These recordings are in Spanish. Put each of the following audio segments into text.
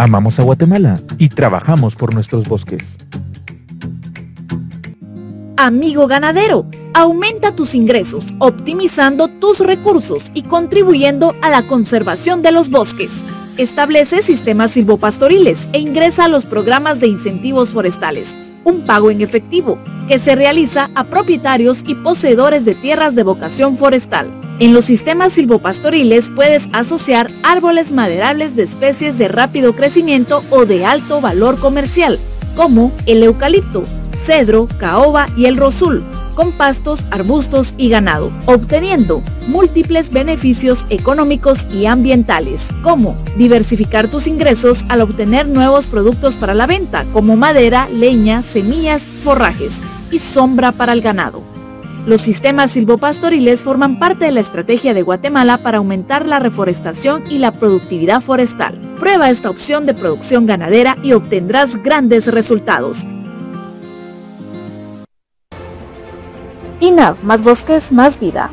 Amamos a Guatemala y trabajamos por nuestros bosques. Amigo ganadero, aumenta tus ingresos, optimizando tus recursos y contribuyendo a la conservación de los bosques. Establece sistemas silvopastoriles e ingresa a los programas de incentivos forestales, un pago en efectivo que se realiza a propietarios y poseedores de tierras de vocación forestal. En los sistemas silvopastoriles puedes asociar árboles maderables de especies de rápido crecimiento o de alto valor comercial, como el eucalipto, cedro, caoba y el rosul, con pastos, arbustos y ganado, obteniendo múltiples beneficios económicos y ambientales, como diversificar tus ingresos al obtener nuevos productos para la venta, como madera, leña, semillas, forrajes y sombra para el ganado. Los sistemas silvopastoriles forman parte de la estrategia de Guatemala para aumentar la reforestación y la productividad forestal. Prueba esta opción de producción ganadera y obtendrás grandes resultados. INAV, más bosques, más vida.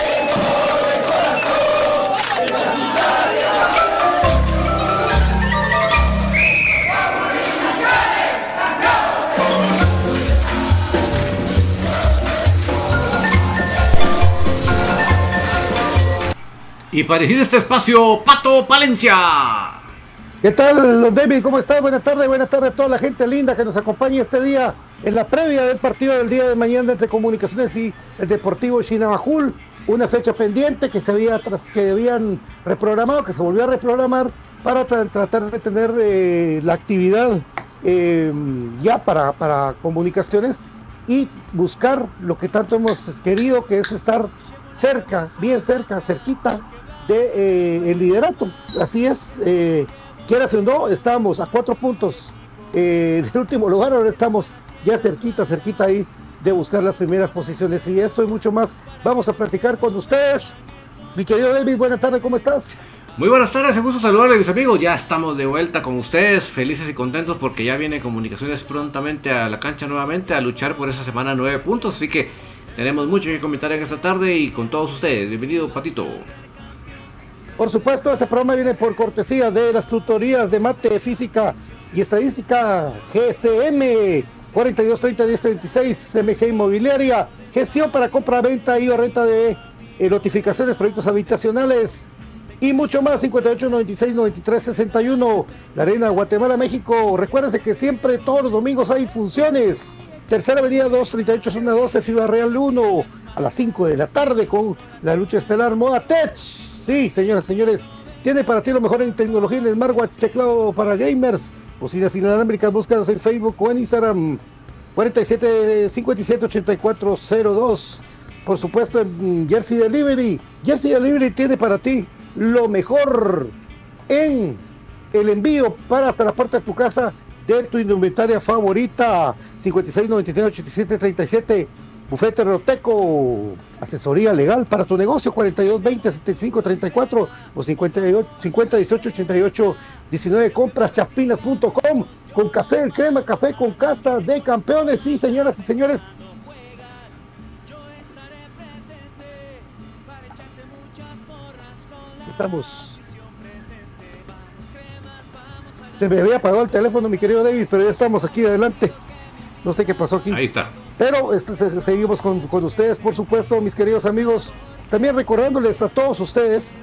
Y para dirigir este espacio, Pato Palencia. ¿Qué tal, don David? ¿Cómo estás? Buenas tardes, buenas tardes a toda la gente linda que nos acompaña este día en la previa del partido del día de mañana entre Comunicaciones y el Deportivo Chinamajul. Una fecha pendiente que se había que habían reprogramado, que se volvió a reprogramar para tratar de tener eh, la actividad eh, ya para, para Comunicaciones y buscar lo que tanto hemos querido, que es estar cerca, bien cerca, cerquita de eh, el liderato. Así es, eh, quieras o no, estamos a cuatro puntos eh, del último lugar, ahora estamos ya cerquita, cerquita ahí de buscar las primeras posiciones. Y esto y mucho más vamos a platicar con ustedes. Mi querido David, buenas tardes, ¿cómo estás? Muy buenas tardes, un gusto saludarles mis amigos. Ya estamos de vuelta con ustedes, felices y contentos porque ya viene Comunicaciones prontamente a la cancha nuevamente a luchar por esa semana nueve puntos. Así que tenemos mucho que comentar en esta tarde y con todos ustedes. Bienvenido, Patito. Por supuesto, este programa viene por cortesía de las tutorías de mate, física y estadística GSM 4230 1036 MG Inmobiliaria, gestión para compra, venta y o renta de eh, notificaciones, proyectos habitacionales y mucho más 58 96 93 61 La Arena Guatemala México. Recuérdense que siempre todos los domingos hay funciones. Tercera Avenida 238 Zona 12 Ciudad Real 1 a las 5 de la tarde con la lucha estelar Moda Tech. Sí, señoras señores, tiene para ti lo mejor en tecnología en smartwatch, teclado para gamers, bocinas inalámbricas, búscanos en Facebook o en Instagram 47 57 84 02. Por supuesto en Jersey Delivery. Jersey Delivery tiene para ti lo mejor en el envío para hasta la puerta de tu casa de tu indumentaria favorita 56 99 87 37 Bufete Roteco, asesoría legal para tu negocio 42 20 75 34 o 58 50 18 88 19 compras chapinas.com con café, crema café con casta de campeones, sí señoras y señores. Estamos. Se me había apagado el teléfono, mi querido David, pero ya estamos aquí adelante. No sé qué pasó aquí. Ahí está. Pero este, se- seguimos con, ustedes, por supuesto, mis queridos amigos. También recordándoles a todos ustedes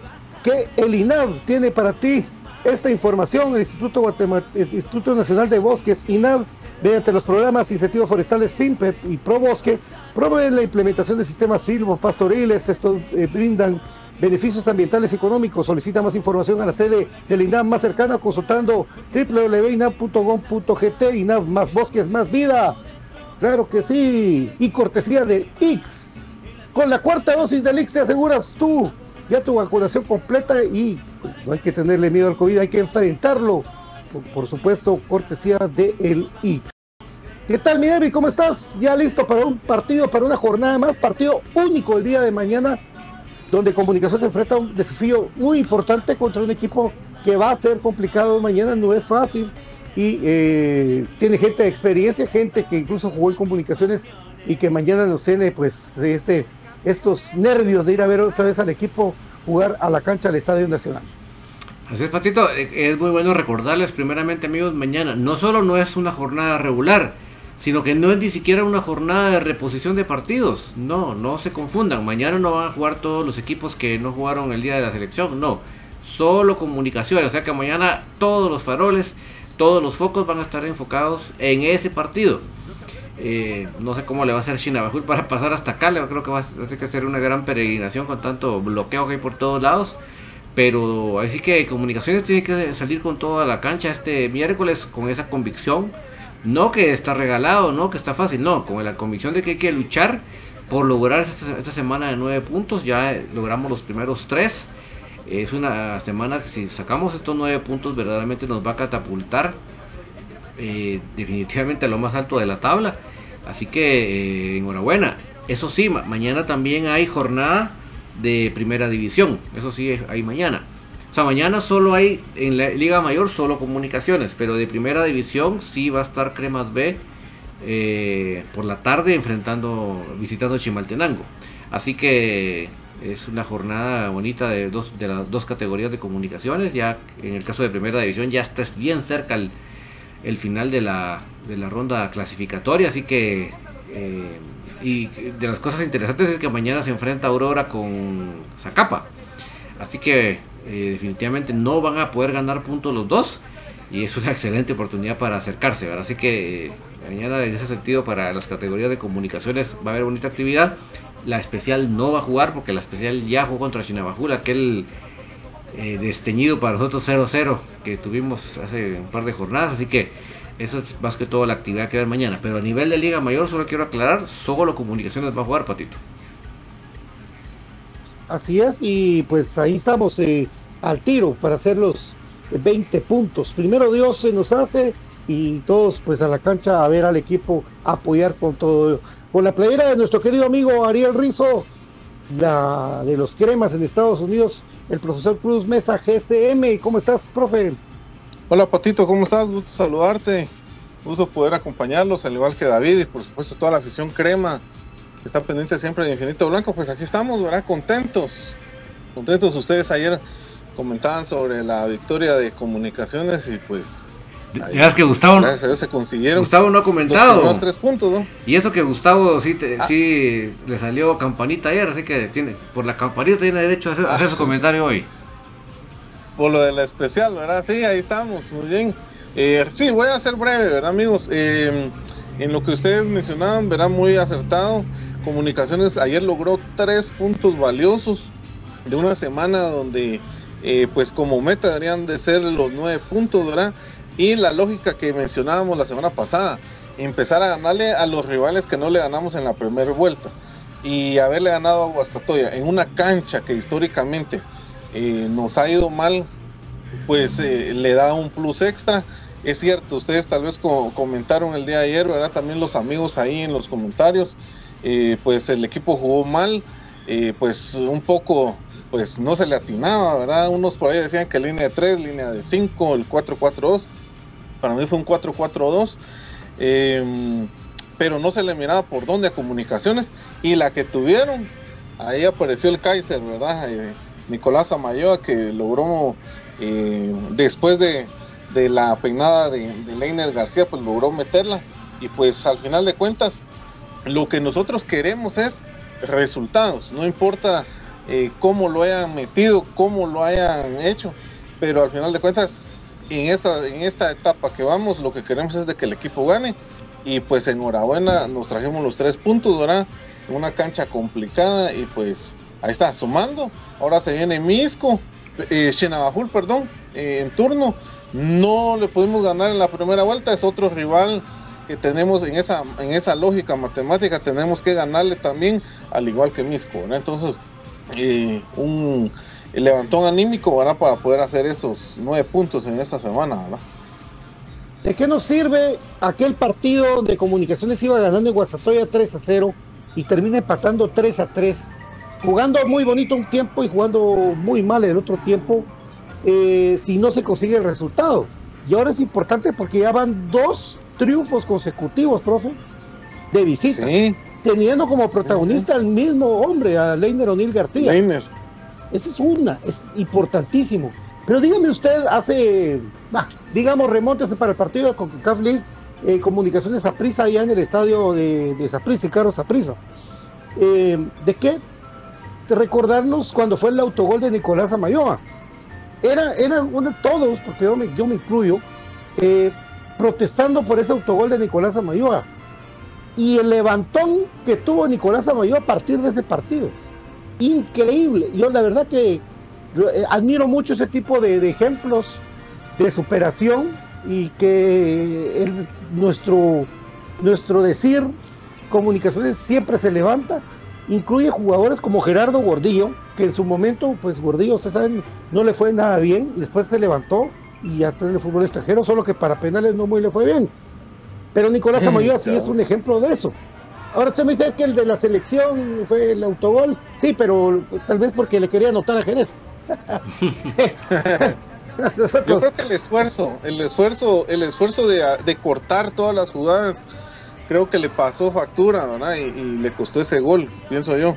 que el INAV tiene para ti esta información, el Instituto, Instituto Nacional de Bosques, INAV, mediante los programas Incentivos Forestales PIMPE y Pro Bosque, proveen la implementación de sistemas silvopastoriles. Estos eh, brindan beneficios ambientales y económicos. Solicita más información a la sede del INAV más cercana consultando www.inav.gov.gt. INAV más bosques, más vida. Claro que sí. Y cortesía de X. Con la cuarta dosis del X te aseguras tú ya tu vacunación completa y no hay que tenerle miedo al COVID, hay que enfrentarlo. Por, supuesto, cortesía de el X. ¿Qué tal, mi David? ¿Cómo estás? Ya listo para un partido, para una jornada más, partido único el día de mañana, donde Comunicación se enfrenta a un desafío muy importante contra un equipo que va a ser complicado mañana, no es fácil. Y eh, tiene gente de experiencia, gente que incluso jugó en comunicaciones y que mañana nos tiene pues este, estos nervios de ir a ver otra vez al equipo jugar a la cancha del Estadio Nacional. Así es, Patito. eh, Es muy bueno recordarles, primeramente, amigos, mañana no solo no es una jornada regular, sino que no es ni siquiera una jornada de reposición de partidos. No, no se confundan. Mañana no van a jugar todos los equipos que no jugaron el día de la selección. No, solo comunicaciones. O sea que mañana todos los faroles, todos los focos van a estar enfocados en ese partido. Eh, no sé cómo le va a hacer Chinabajul para pasar hasta acá. Le creo que va a tener que hacer una gran peregrinación con tanto bloqueo que hay por todos lados. Pero así que Comunicaciones tiene que salir con toda la cancha este miércoles con esa convicción. No que está regalado, no que está fácil, no, con la convicción de que hay que luchar por lograr esta, esta semana de nueve puntos. Ya logramos los primeros tres. Es una semana que si sacamos estos nueve puntos verdaderamente nos va a catapultar eh, definitivamente a lo más alto de la tabla. Así que eh, enhorabuena. Eso sí, mañana también hay jornada de primera división. Eso sí, hay mañana. O sea, mañana solo hay en la Liga Mayor solo comunicaciones, pero de primera división sí va a estar Cremas B eh, por la tarde enfrentando, visitando Chimaltenango. Así que es una jornada bonita de, dos, de las dos categorías de comunicaciones. Ya en el caso de primera división ya está bien cerca el, el final de la, de la ronda clasificatoria. Así que eh, y de las cosas interesantes es que mañana se enfrenta Aurora con Zacapa. Así que eh, definitivamente no van a poder ganar puntos los dos. Y es una excelente oportunidad para acercarse. Así que eh, mañana en ese sentido para las categorías de comunicaciones va a haber bonita actividad. La especial no va a jugar porque la especial ya jugó contra Chinabajul, aquel eh, desteñido para nosotros 0-0 que tuvimos hace un par de jornadas. Así que eso es más que todo la actividad que va mañana. Pero a nivel de Liga Mayor, solo quiero aclarar, solo Comunicaciones va a jugar, Patito. Así es, y pues ahí estamos eh, al tiro para hacer los 20 puntos. Primero Dios se nos hace y todos pues a la cancha a ver al equipo apoyar con todo. Con la playera de nuestro querido amigo Ariel Rizo, la de los cremas en Estados Unidos, el profesor Cruz Mesa GCM. ¿Cómo estás, profe? Hola Patito, ¿cómo estás? Gusto saludarte. Gusto poder acompañarlos, al igual que David y por supuesto toda la afición crema que está pendiente siempre de Infinito Blanco. Pues aquí estamos, ¿verdad? Contentos. Contentos. Ustedes ayer comentaban sobre la victoria de comunicaciones y pues ya es que Gustavo, se consiguieron. Gustavo no ha comentado. Los tres puntos, ¿no? Y eso que Gustavo sí, ah. sí le salió campanita ayer, así que tiene por la campanita tiene derecho a hacer, su ah. comentario hoy por lo de la especial, ¿verdad? Sí, ahí estamos, muy bien. Eh, sí, voy a ser breve, ¿verdad, amigos? Eh, en lo que ustedes mencionaban, ¿verdad? Muy acertado. Comunicaciones ayer logró tres puntos valiosos de una semana donde, eh, pues como meta deberían de ser los nueve puntos, ¿verdad? Y la lógica que mencionábamos la semana pasada, empezar a ganarle a los rivales que no le ganamos en la primera vuelta y haberle ganado a Guastatoya en una cancha que históricamente eh, nos ha ido mal, pues eh, le da un plus extra. Es cierto, ustedes tal vez comentaron el día de ayer, ¿verdad? También los amigos ahí en los comentarios, eh, pues el equipo jugó mal, pues un poco, pues no se le atinaba, ¿verdad? Unos por ahí decían que línea de 3, línea de 5, el 4-4-2, para mí fue un 4-4-2, em, pero no se le miraba por dónde a comunicaciones y la que tuvieron, ahí apareció el Kaiser, ¿verdad? Nicolás Amayoa que logró eh, después de, la peinada de, Leiner García pues logró meterla y pues al final de cuentas lo que nosotros queremos es resultados, no importa eh, cómo lo hayan metido, cómo lo hayan hecho, pero al final de cuentas en esta, en esta etapa que vamos lo que queremos es de que el equipo gane y pues enhorabuena nos trajimos los tres puntos, ¿verdad? Una cancha complicada y pues Ahí está, sumando. Ahora se viene Misco, eh, perdón, eh, en turno. No le pudimos ganar en la primera vuelta, es otro rival que tenemos en esa, en esa lógica matemática, tenemos que ganarle también, al igual que Misco. Entonces, eh, un levantón anímico ¿verdad? para poder hacer esos nueve puntos en esta semana. ¿verdad? ¿De qué nos sirve aquel partido de comunicaciones iba ganando en Guastatoya 3 a 0 y termina empatando 3 a 3? jugando muy bonito un tiempo y jugando muy mal el otro tiempo eh, si no se consigue el resultado. Y ahora es importante porque ya van dos triunfos consecutivos, profe, de visita. Teniendo como protagonista al mismo hombre, a Leiner O'Neill García. Leiner. Esa es una, es importantísimo. Pero dígame usted, hace, digamos, remontese para el partido con CAF eh, Comunicaciones Aprisa allá en el estadio de, de Saprissa, Carlos Aprisa. Eh, ¿De qué recordarnos cuando fue el autogol de Nicolás Amayoa. Era, era uno de todos, porque yo me, yo me incluyo, eh, protestando por ese autogol de Nicolás Amayoa. Y el levantón que tuvo Nicolás Amayoa a partir de ese partido. Increíble. Yo la verdad que eh, admiro mucho ese tipo de, ejemplos de superación y que es nuestro, nuestro decir, comunicaciones siempre se levanta incluye jugadores como Gerardo Gordillo, que en su momento, pues Gordillo, ustedes saben, no le fue nada bien, después se levantó y hasta en el fútbol extranjero, solo que para penales no muy le fue bien. Pero Nicolás Amayoa sí es un ejemplo de eso. Ahora usted me dice es que el de la selección fue el autogol. Sí, pero tal vez porque le quería anotar a Jerez. Yo creo que el esfuerzo, el esfuerzo, el esfuerzo de, cortar todas las jugadas, creo que le pasó factura, ¿verdad? Y, le costó ese gol, pienso yo.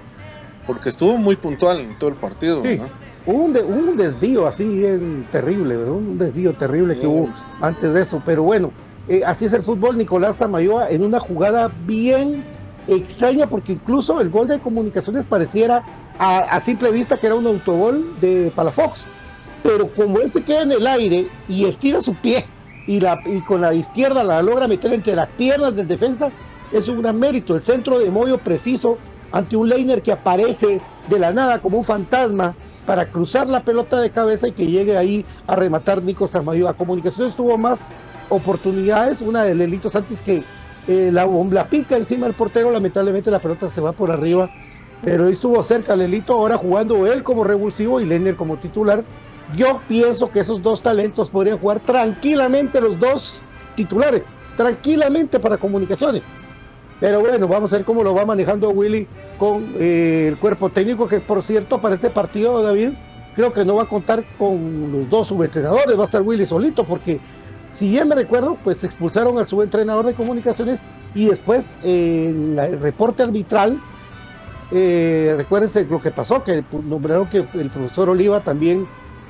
Porque estuvo muy puntual en todo el partido, sí. Hubo un, desvío así bien terrible, ¿verdad? Un desvío terrible que hubo antes de eso. Pero bueno, eh, así es el fútbol. Nicolás Tamayoa en una jugada bien extraña, porque incluso el gol de comunicaciones pareciera a, simple vista que era un autogol de Palafox. Pero como él se queda en el aire y estira su pie y, la, y con la izquierda la logra meter entre las piernas del defensa, es un gran mérito. El centro de Moyo preciso ante un Leiner que aparece de la nada como un fantasma para cruzar la pelota de cabeza y que llegue ahí a rematar Nico Samayo. A Comunicaciones tuvo más oportunidades, una de Lelito Santis que eh, la, la pica encima del portero, lamentablemente la pelota se va por arriba, pero estuvo cerca Lelito, ahora jugando él como revulsivo y Lenner como titular. Yo pienso que esos dos talentos podrían jugar tranquilamente los dos titulares, tranquilamente para comunicaciones. Pero bueno, vamos a ver cómo lo va manejando Willy con eh, el cuerpo técnico, que por cierto, para este partido, David, creo que no va a contar con los dos subentrenadores, va a estar Willy solito, porque si bien me recuerdo, pues expulsaron al subentrenador de comunicaciones y después en el reporte arbitral, eh, recuérdense lo que pasó, que nombraron que el profesor Oliva también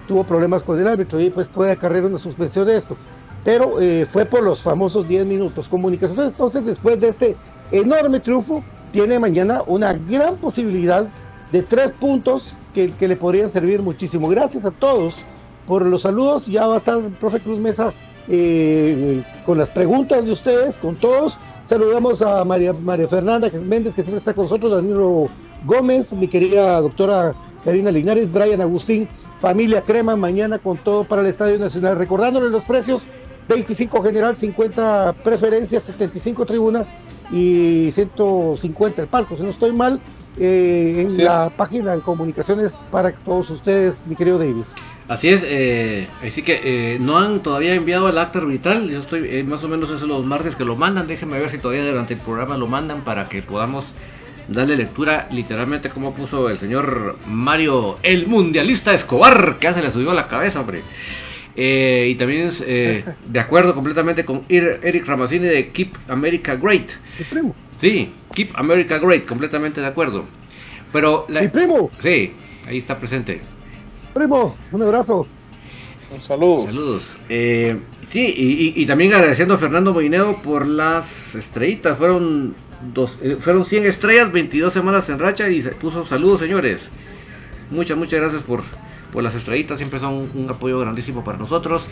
tuvo problemas con el árbitro y pues puede acarrear una suspensión de esto. Pero eh, fue por los famosos 10 minutos. Comunicaciones, entonces, después de este enorme triunfo, tiene mañana una gran posibilidad de tres puntos que, que, le podrían servir muchísimo. Gracias a todos por los saludos. Ya va a estar el profe Cruz Mesa eh, con las preguntas de ustedes, con todos. Saludamos a María, María Fernanda Méndez, que siempre está con nosotros, Danilo Gómez, mi querida doctora Karina Linares, Brian Agustín, familia Crema, mañana con todo para el Estadio Nacional. Recordándole los precios, 25 general, 50 preferencias, 75 tribuna y 150 el palco, si no estoy mal, eh, en la página de comunicaciones para todos ustedes, mi querido David. Así es, eh, así que eh, no han todavía enviado el acta arbitral, yo estoy más o menos es los martes que lo mandan, déjenme ver si todavía durante el programa lo mandan para que podamos darle lectura literalmente como puso el señor Mario, el mundialista Escobar, que ya se le subió a la cabeza, hombre. Eh, y también es eh, de acuerdo completamente con Eric Ramazzini de Keep America Great. Mi primo. Sí, Keep America Great, completamente de acuerdo. Pero Mi primo. Sí, ahí está presente. Primo, un abrazo. Un saludo. Saludos. Eh, sí, y, también agradeciendo a Fernando Moinedo por las estrellitas. Fueron dos, fueron 100 estrellas, 22 semanas en racha y se puso saludos, señores. Muchas, muchas gracias por, por las estrellitas, siempre son un apoyo grandísimo para nosotros.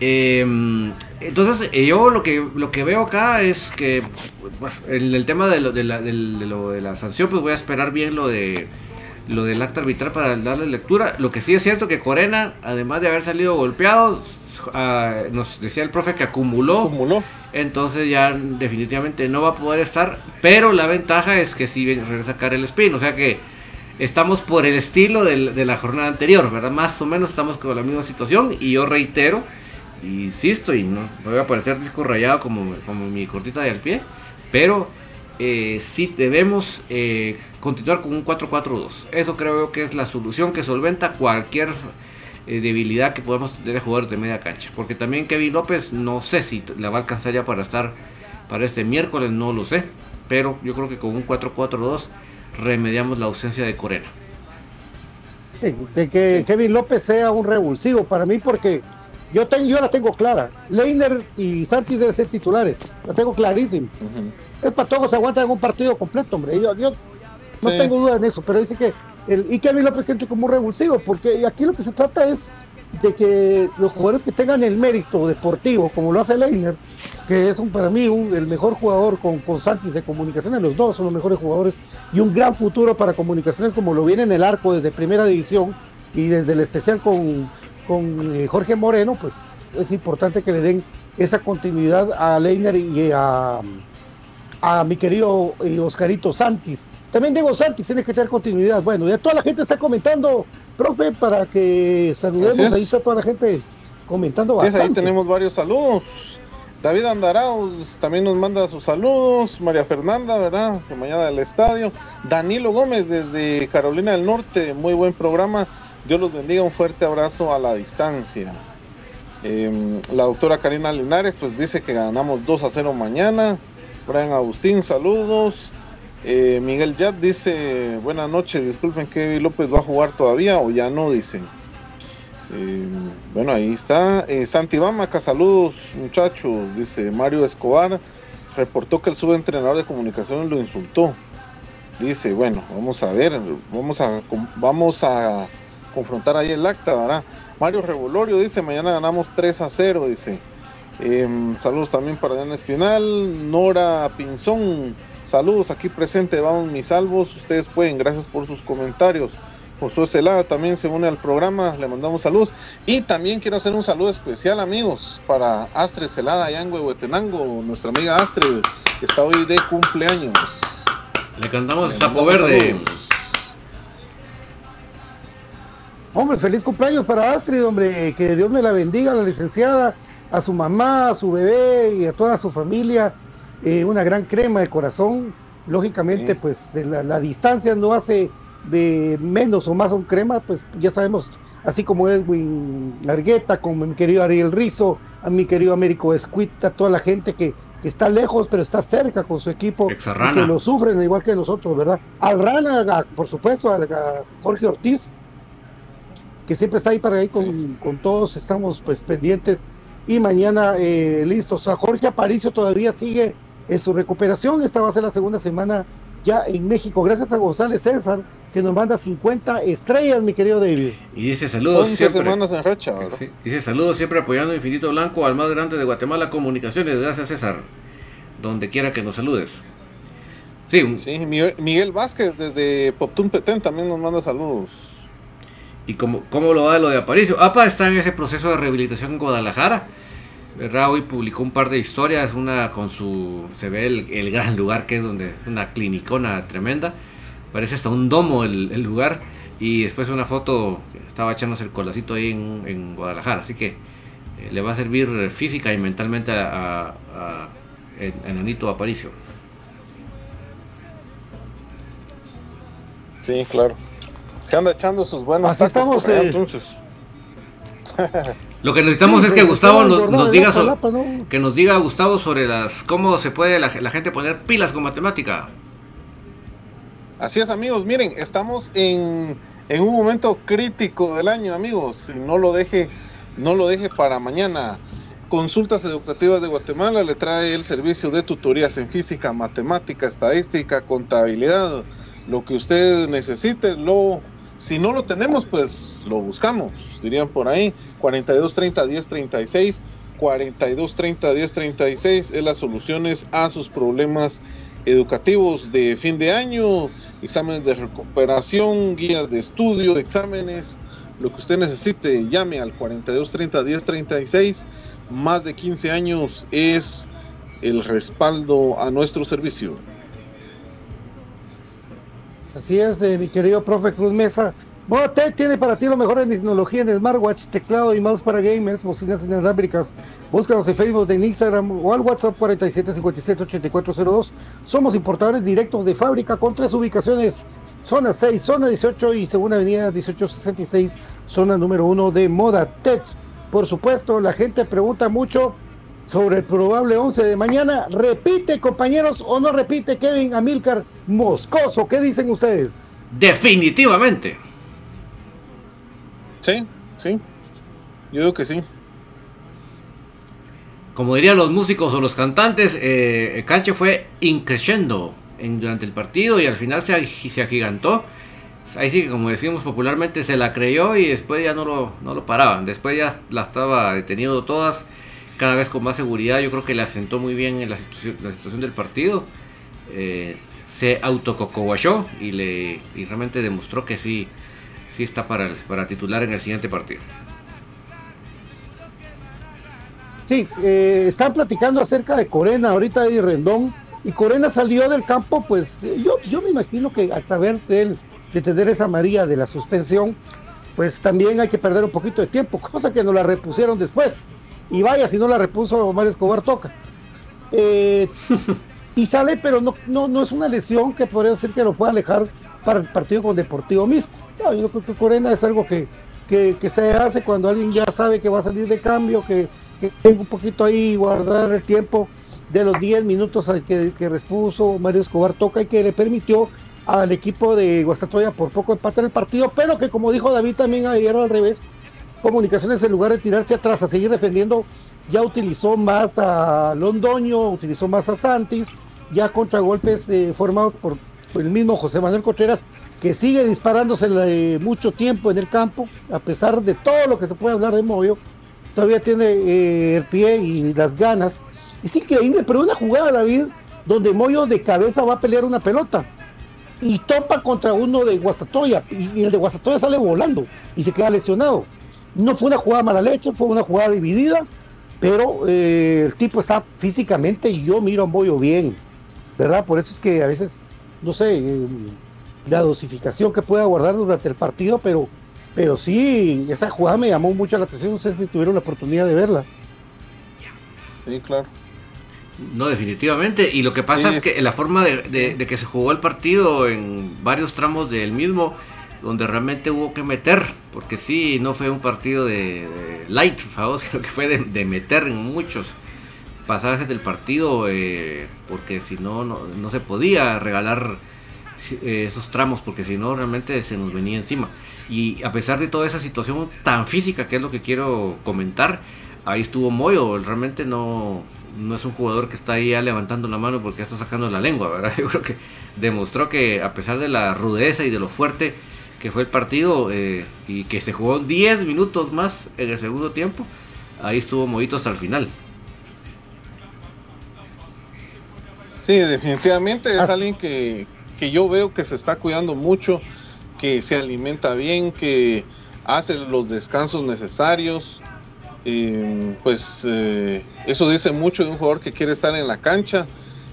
Em, entonces, eh, yo lo que, lo que veo acá es que en el, tema de lo de, la, de, lo de la sanción, pues voy a esperar bien lo de lo del acta arbitral para darle lectura. Lo que sí es cierto que Corena, además de haber salido golpeado, ah, nos decía el profe que acumuló. acumuló. Entonces ya definitivamente no va a poder estar. Pero la ventaja es que sí regresa a sacar el spin. O sea que estamos por el estilo de la jornada anterior, ¿verdad? Más o menos estamos con la misma situación y yo reitero, insisto, y no me voy a parecer disco rayado como, como mi cortita de al pie, pero eh, sí debemos eh, continuar con un 4-4-2. Eso creo que es la solución que solventa cualquier eh, debilidad que podamos tener de jugadores de media cancha. Porque también Kevin López no sé si la va a alcanzar ya para estar para este miércoles, no lo sé. Pero yo creo que con un 4-4-2 remediamos la ausencia de Corena. de que Kevin López sea un revulsivo para mí porque yo, tengo, yo la tengo clara. Leiner y Santis deben ser titulares. La tengo clarísimo. Es para todos, aguantan un partido completo, hombre. Yo, yo no tengo dudas en eso, pero dice que el, y Kevin López que entre como un revulsivo, porque aquí lo que se trata es de que los jugadores que tengan el mérito deportivo, como lo hace Leiner, que es un, para mí el mejor jugador con, con Santis de comunicaciones, los dos son los mejores jugadores y un gran futuro para comunicaciones como lo viene en el arco desde primera división y desde el especial con, con eh, Jorge Moreno, pues es importante que le den esa continuidad a Leiner y a, a mi querido eh, Oscarito Santis. También Diego Santis tiene que tener continuidad. Bueno, ya toda la gente está comentando profe, para que saludemos. Ahí está toda la gente comentando bastante. Sí, ahí tenemos varios saludos. David Andarauz también nos manda sus saludos. María Fernanda, ¿verdad? Que mañana del estadio. Danilo Gómez desde Carolina del Norte. Muy buen programa. Dios los bendiga. Un fuerte abrazo a la distancia. Em, la doctora Karina Linares pues dice que ganamos 2 a 0 mañana. Brian Agustín, saludos. Eh, Miguel Yat dice, buenas noches, disculpen que López va a jugar todavía o ya no, dicen. Eh, bueno, ahí está. Eh, Santi Bamaca, saludos muchachos, dice Mario Escobar. Reportó que el subentrenador de comunicaciones lo insultó. Dice, bueno, vamos a ver, vamos a, vamos a confrontar ahí el acta, ¿verdad? Mario Revolorio dice, mañana ganamos 3 a 0, dice. Em, saludos también para Diana Espinal, Nora Pinzón, saludos aquí presente, vamos mis salvos, ustedes pueden, gracias por sus comentarios. Josué Celada también se une al programa, le mandamos saludos. Y también quiero hacer un saludo especial, amigos, para Astrid Celada, allá en Huehuetenango, nuestra amiga Astrid, que está hoy de cumpleaños. Le cantamos Sapo Verde. Hombre, feliz cumpleaños para Astrid, hombre, que Dios me la bendiga, la licenciada, a su mamá, a su bebé y a toda su familia. Eh, una gran crema de corazón. Lógicamente, pues la, la, distancia no hace de menos o más un crema, pues ya sabemos, así como Edwin Argueta, como mi querido Ariel Rizo, a mi querido Américo Escuita, toda la gente que, que, está lejos pero está cerca con su equipo, y que lo sufren igual que nosotros, ¿verdad? Al Rana, por supuesto, a, a Jorge Ortiz, que siempre está ahí para ahí con, sí. con todos, estamos pues pendientes y mañana eh, listos. A Jorge Aparicio todavía sigue en su recuperación, esta va a ser la segunda semana ya en México, gracias a González César, que nos manda 50 estrellas, mi querido David. Y dice saludos 11 siempre. semanas en racha, dice saludos siempre apoyando Infinito Blanco al más grande de Guatemala Comunicaciones. Gracias César, donde quiera que nos saludes. Sí, un... sí Miguel, Miguel Vázquez desde Poptun Petén también nos manda saludos. ¿Y cómo, cómo lo va lo de Aparicio? APA está en ese proceso de rehabilitación en Guadalajara. ¿verdad? Hoy publicó un par de historias, una con su, se ve el, el gran lugar que es donde una clinicona tremenda, parece hasta un domo el, el, lugar, y después una foto, estaba echándose el colacito ahí en, en Guadalajara, así que eh, le va a servir física y mentalmente a, a, a Enanito Aparicio. Sí, claro. Se anda echando sus buenos Así estamos, eh. entonces. Lo que necesitamos Sí, es que Gustavo nos, diga so- ¿no? que nos diga Gustavo sobre las cómo se puede la, la gente poner pilas con matemática. Así es, amigos. Miren, estamos en, en un momento crítico del año, amigos. No lo deje, no lo deje para mañana. Consultas Educativas de Guatemala le trae el servicio de tutorías en física, matemática, estadística, contabilidad. Lo que usted necesite, lo si no lo tenemos, pues lo buscamos, dirían por ahí. 4230 1036 4230 1036 es las soluciones a sus problemas educativos de fin de año, exámenes de recuperación, guías de estudio, exámenes, lo que usted necesite, llame al 4230 1036. Más de 15 años es el respaldo a nuestro servicio. Así es, eh, mi querido profe Cruz Mesa. Botec tiene para ti lo mejor en tecnología en smartwatch, teclado y mouse para gamers, bocinas inalámbricas. Búscanos en Facebook, en Instagram o al WhatsApp 4757-8402. Somos importadores directos de fábrica con tres ubicaciones. Zona 6, zona 18 y segunda avenida 1866, zona número 1 de Moda Tech. Por supuesto, la gente pregunta mucho sobre el probable 11 de mañana. ¿Repite, compañeros, o no repite Kevin Amilcar Moscoso? ¿Qué dicen ustedes? Definitivamente. Sí, sí. Yo digo que sí. Como dirían los músicos o los cantantes, eh, el Canche fue increciendo en, durante el partido y al final se, se agigantó. Ahí sí que como decimos popularmente se la creyó y después ya no lo, no lo paraban. Después ya la estaba deteniendo todas, cada vez con más seguridad. Yo creo que le asentó muy bien en la situación, la situación del partido. Eh, se autococoguachó y, le, y realmente demostró que sí, sí está para, para titular en el siguiente partido. Sí, eh, están platicando acerca de Corena ahorita y Rendón. Y Corena salió del campo, pues eh, yo, yo me imagino que al saber de él, de tener esa María de la suspensión, pues también hay que perder un poquito de tiempo, cosa que nos la repusieron después. Y vaya, si no la repuso Mario Escobar toca. Eh, y sale, pero no, no, no es una lesión que podría decir que lo pueda alejar para el partido con Deportivo mismo. No, yo creo que Corena es algo que, que, se hace cuando alguien ya sabe que va a salir de cambio, que, que tenga un poquito ahí guardar el tiempo de los 10 minutos que, que repuso Mario Escobar toca y que le permitió al equipo de Guastatoya por poco empatar el partido, pero que como dijo David también ayer al revés, Comunicaciones en lugar de tirarse atrás a seguir defendiendo, ya utilizó más a Londoño, utilizó más a Santis, ya contragolpes eh, formados por el mismo José Manuel Contreras, que sigue disparándose mucho tiempo en el campo, a pesar de todo lo que se puede hablar de Moyo, todavía tiene eh, el pie y las ganas. Sí que pero una jugada, David, donde Moyo de cabeza va a pelear una pelota y topa contra uno de Guastatoya y, el de Guastatoya sale volando y se queda lesionado. No fue una jugada mala leche, fue una jugada dividida, pero eh, el tipo está físicamente y yo miro a Moyo bien, ¿verdad? Por eso es que a veces, no sé, eh, la dosificación que pueda guardar durante el partido, pero, pero sí, esa jugada me llamó mucho la atención, no sé si tuvieron la oportunidad de verla. Sí, claro. No, definitivamente. Y lo que pasa es, que la forma de, que se jugó el partido en varios tramos del mismo, donde realmente hubo que meter, porque sí, no fue un partido de, light, favor, sino que fue de, meter en muchos pasajes del partido, eh, porque si no, no, se podía regalar eh, esos tramos, porque si no, realmente se nos venía encima. Y a pesar de toda esa situación tan física, que es lo que quiero comentar, ahí estuvo Moyo, realmente no, no es un jugador que está ahí ya levantando la mano porque está sacando la lengua, ¿verdad? Yo creo que demostró que a pesar de la rudeza y de lo fuerte que fue el partido eh, y que se jugó 10 minutos más en el segundo tiempo, ahí estuvo Moito hasta el final. Sí, definitivamente es alguien que, que yo veo que se está cuidando mucho, que se alimenta bien, que hace los descansos necesarios, pues eh, eso dice mucho de un jugador que quiere estar en la cancha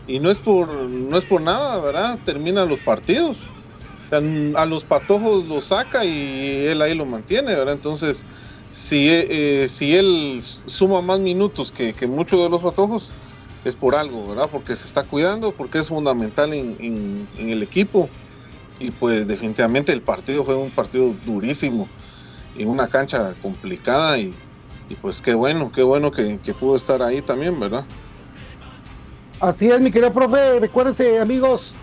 y no es por no es por nada, ¿verdad? Termina los partidos. A los patojos lo saca y él ahí lo mantiene, ¿verdad? Entonces, si, eh, si él suma más minutos que, muchos de los patojos, es por algo, ¿verdad? Porque se está cuidando, porque es fundamental en, en el equipo. Y pues definitivamente el partido fue un partido durísimo, en una cancha complicada y, y pues qué bueno, qué bueno que, pudo estar ahí también, ¿verdad? Así es, mi querido profe. Recuérdense, amigos,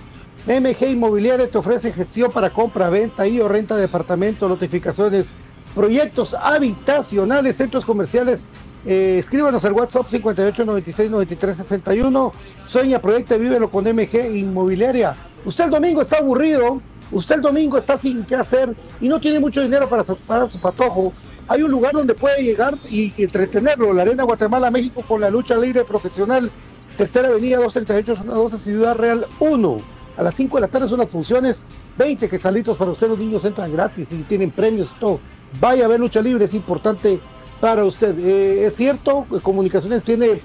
MG Inmobiliaria te ofrece gestión para compra, venta y o renta de departamentos, notificaciones, proyectos habitacionales, centros comerciales. Eh, escríbanos al WhatsApp 58 96 93 61. Sueña, proyecta, vívelo con MG Inmobiliaria. Usted el domingo está aburrido, usted el domingo está sin qué hacer y no tiene mucho dinero para, para su patojo hay un lugar donde puede llegar y entretenerlo, la Arena Guatemala, México, con la lucha libre profesional, Tercera Avenida 238, zona 12, Ciudad Real 1. A las 5 de la tarde son las funciones, 20 quetzalitos para usted, los niños entran gratis y tienen premios y todo. Vaya a ver lucha libre, es importante para usted. Eh, es cierto, Comunicaciones tiene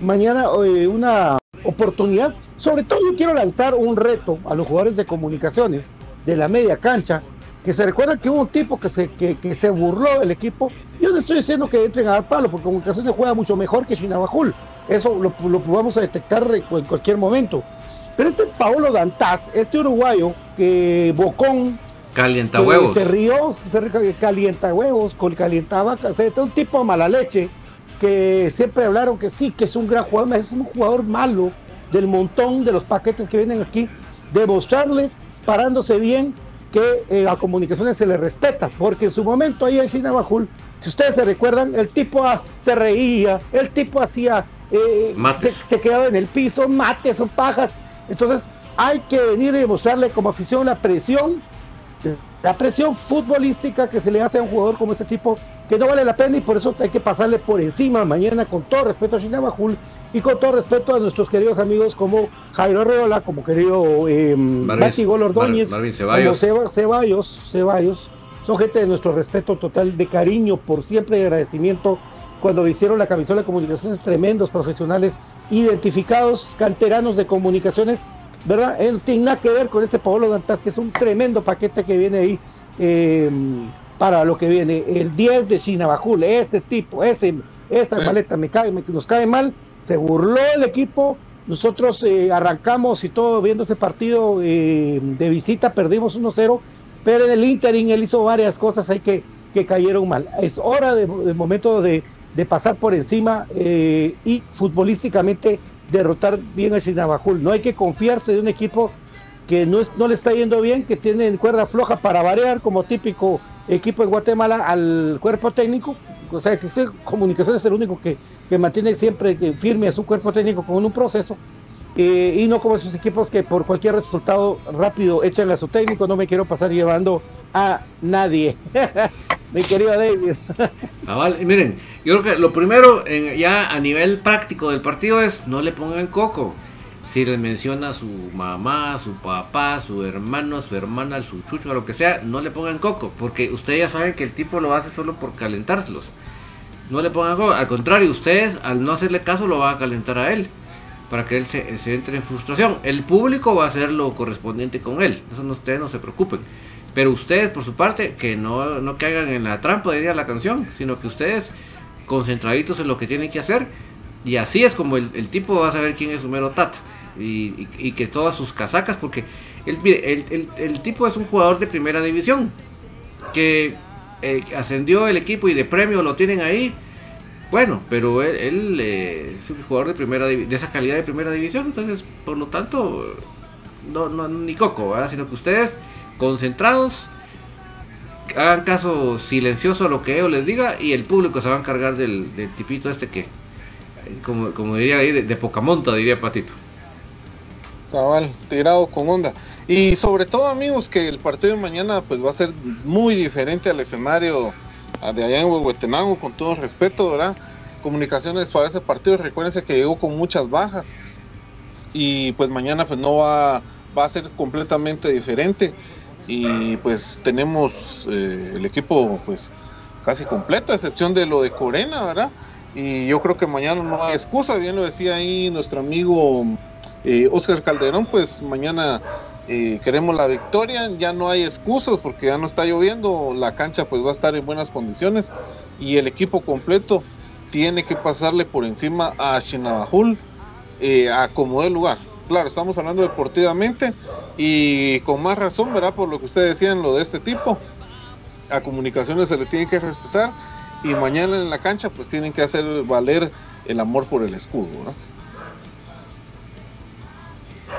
mañana eh, una oportunidad. Sobre todo yo quiero lanzar un reto a los jugadores de comunicaciones de la media cancha que se recuerda que hubo un tipo que se, que, se burló del equipo. Yo no estoy diciendo que entren a dar palo, porque Comunicaciones juega mucho mejor que Chinabajul. Eso lo, lo vamos a detectar en cualquier momento. Pero este Paolo Dantaz, este uruguayo, que Bocón. Calienta huevos. Se rió, se calienta huevos, con calientaba, o un tipo de mala leche, que siempre hablaron que sí, que es un gran jugador, es un jugador malo del montón de los paquetes que vienen aquí. Demostrarle, parándose bien, que eh, a comunicaciones se le respeta, porque en su momento ahí en Sinabajul, si ustedes se recuerdan, el tipo ah, se reía, el tipo hacía, eh, se, quedaba en el piso, mates o pajas. Entonces hay que venir y demostrarle como afición la presión, la presión futbolística que se le hace a un jugador como este tipo, que no vale la pena y por eso hay que pasarle por encima mañana con todo respeto a Sinabajul y con todo respeto a nuestros queridos amigos como Jairo Reola, como querido eh, Ordóñez, Ceballos. como Ceballos, Ceballos, son gente de nuestro respeto total, de cariño, por siempre y agradecimiento cuando hicieron la camisola de comunicaciones, tremendos profesionales, identificados, canteranos de comunicaciones, ¿verdad? no tiene nada que ver con este Paolo Dantas, que es un tremendo paquete que viene ahí em, para lo que viene. El 10 de Chinabajul, ese tipo, ese esa maleta me cae, nos cae mal, se burló el equipo, nosotros eh, arrancamos y todo viendo ese partido eh, de visita, perdimos 1-0, pero en el interim él hizo varias cosas ahí que, que cayeron mal. Es hora de, momento de, pasar por encima eh, y futbolísticamente derrotar bien a Sinabajul. No hay que confiarse de un equipo que no, es, no le está yendo bien, que tiene cuerda floja para variar, como típico equipo de Guatemala, al cuerpo técnico. O sea, que comunicación es el único que, que mantiene siempre firme a su cuerpo técnico con un proceso. Eh, y no como esos equipos que por cualquier resultado rápido echan a su técnico. No me quiero pasar llevando a nadie. Mi querido David. miren, yo creo que lo primero ya a nivel práctico del partido es no le pongan coco si le menciona a su mamá, a su papá, a su hermano, a su hermana, a su chucho, a lo que sea, no le pongan coco, porque ustedes ya saben que el tipo lo hace solo por calentárselos. No le pongan coco, al contrario, ustedes al no hacerle caso lo van a calentar a él, para que él se, entre en frustración. El público va a hacer lo correspondiente con él, eso no, ustedes no se preocupen. Pero ustedes, por su parte, que no, no caigan en la trampa, diría la canción, sino que ustedes, concentraditos en lo que tienen que hacer, y así es como el, el tipo va a saber quién es su mero tata y, que todas sus casacas, porque el, el, tipo es un jugador de primera división, que eh, ascendió el equipo y de premio lo tienen ahí. Bueno, pero él, eh, es un jugador de primera de esa calidad de primera división, entonces por lo tanto no, no ni coco, sino que ustedes concentrados hagan caso silencioso a lo que ellos les diga y el público se va a encargar del, tipito este que, como, como diría ahí, de, de poca monta, diría Patito. Cabal, tirado con onda. Y sobre todo, amigos, que el partido de mañana pues va a ser muy diferente al escenario de allá en Huehuetenango, con todo respeto, ¿verdad? Comunicaciones para ese partido, recuérdense que llegó con muchas bajas. Y pues mañana pues no va, va a ser completamente diferente. Y pues tenemos eh, el equipo pues casi completo, a excepción de lo de Corena, ¿verdad? Y yo creo que mañana no hay excusa, bien lo decía ahí nuestro amigo eh, Oscar Calderón, pues mañana eh, queremos la victoria, ya no hay excusas porque ya no está lloviendo, la cancha pues va a estar en buenas condiciones y el equipo completo tiene que pasarle por encima a Chinabajul eh, a como el lugar. Claro, estamos hablando deportivamente y con más razón, ¿verdad? Por lo que ustedes decían, lo de este tipo. A comunicaciones se le tiene que respetar y mañana en la cancha pues tienen que hacer valer el amor por el escudo, ¿no?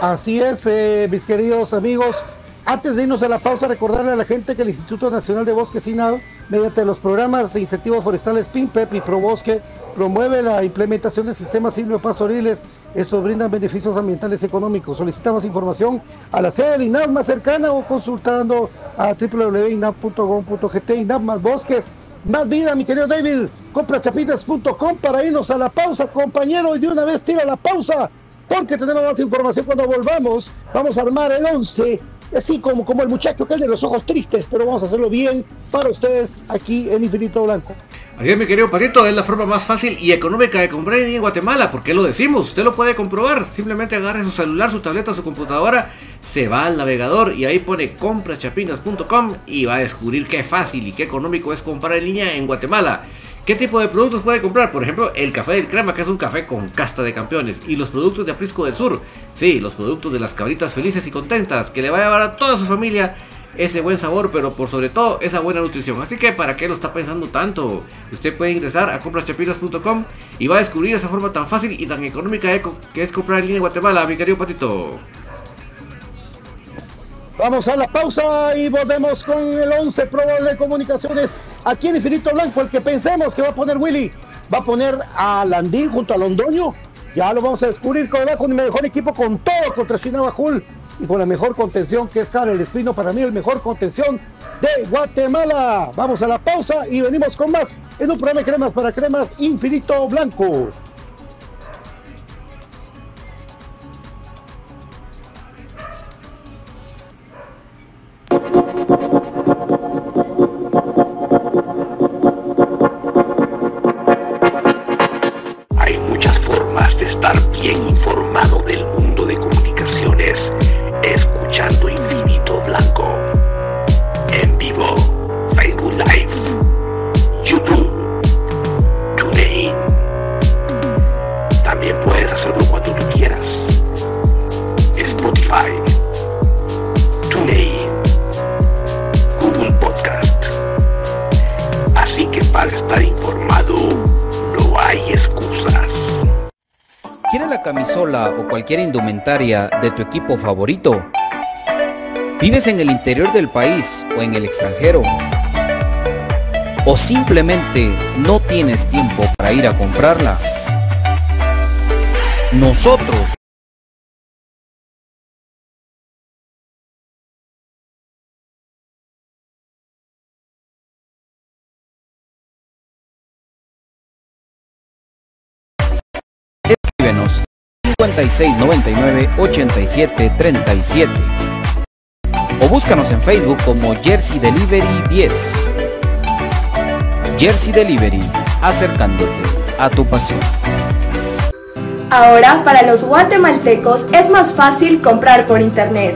Así es, eh, mis queridos amigos. Antes de irnos a la pausa, recordarle a la gente que el Instituto Nacional de Bosques y Nado, mediante los programas de incentivos forestales PINPEP y ProBosque, promueve la implementación de sistemas silvopastoriles. Estos brindan beneficios ambientales y económicos. Solicitamos información a la sede del INAP más cercana o consultando a www.inap.gov.gt. INAP más bosques, más vida, mi querido David. Comprachapitas.com para irnos a la pausa, compañero. Y de una vez tira la pausa porque tenemos más información cuando volvamos. Vamos a armar el 11, así como, como el muchacho que es de los ojos tristes, pero vamos a hacerlo bien para ustedes aquí en Infinito Blanco. Así es, mi querido Patito, es la forma más fácil y económica de comprar en Guatemala. ¿Por qué lo decimos? Usted lo puede comprobar. Simplemente agarre su celular, su tableta, su computadora, se va al navegador y ahí pone comprachapinas.com y va a descubrir qué fácil y qué económico es comprar en línea en Guatemala. ¿Qué tipo de productos puede comprar? Por ejemplo, el café del crema, que es un café con casta de campeones. Y los productos de Aprisco del Sur. Sí, los productos de las cabritas felices y contentas, que le va a llevar a toda su familia ese buen sabor, pero por sobre todo esa buena nutrición. Así que, ¿para qué lo está pensando tanto? Usted puede ingresar a comprachapinas.com y va a descubrir esa forma tan fácil y tan económica que es comprar en línea en Guatemala, mi querido Patito. Vamos a la pausa y volvemos con el 11 probable de comunicaciones aquí en Infinito Blanco. El que pensemos que va a poner Willy, va a poner a Landín junto a Londoño. Ya lo vamos a descubrir con, el mejor equipo, con todo contra Bajul y con la mejor contención que es Karel Espino. Para mí, el mejor contención de Guatemala. Vamos a la pausa y venimos con más en un programa de cremas para cremas Infinito Blanco. O cualquier indumentaria de tu equipo favorito? ¿Vives en el interior del país o en el extranjero? ¿O simplemente no tienes tiempo para ir a comprarla? Nosotros 5699 8737 o búscanos en Facebook como Jersey Delivery 10. Jersey Delivery, acercándote a tu pasión. Ahora para los guatemaltecos es más fácil comprar por internet.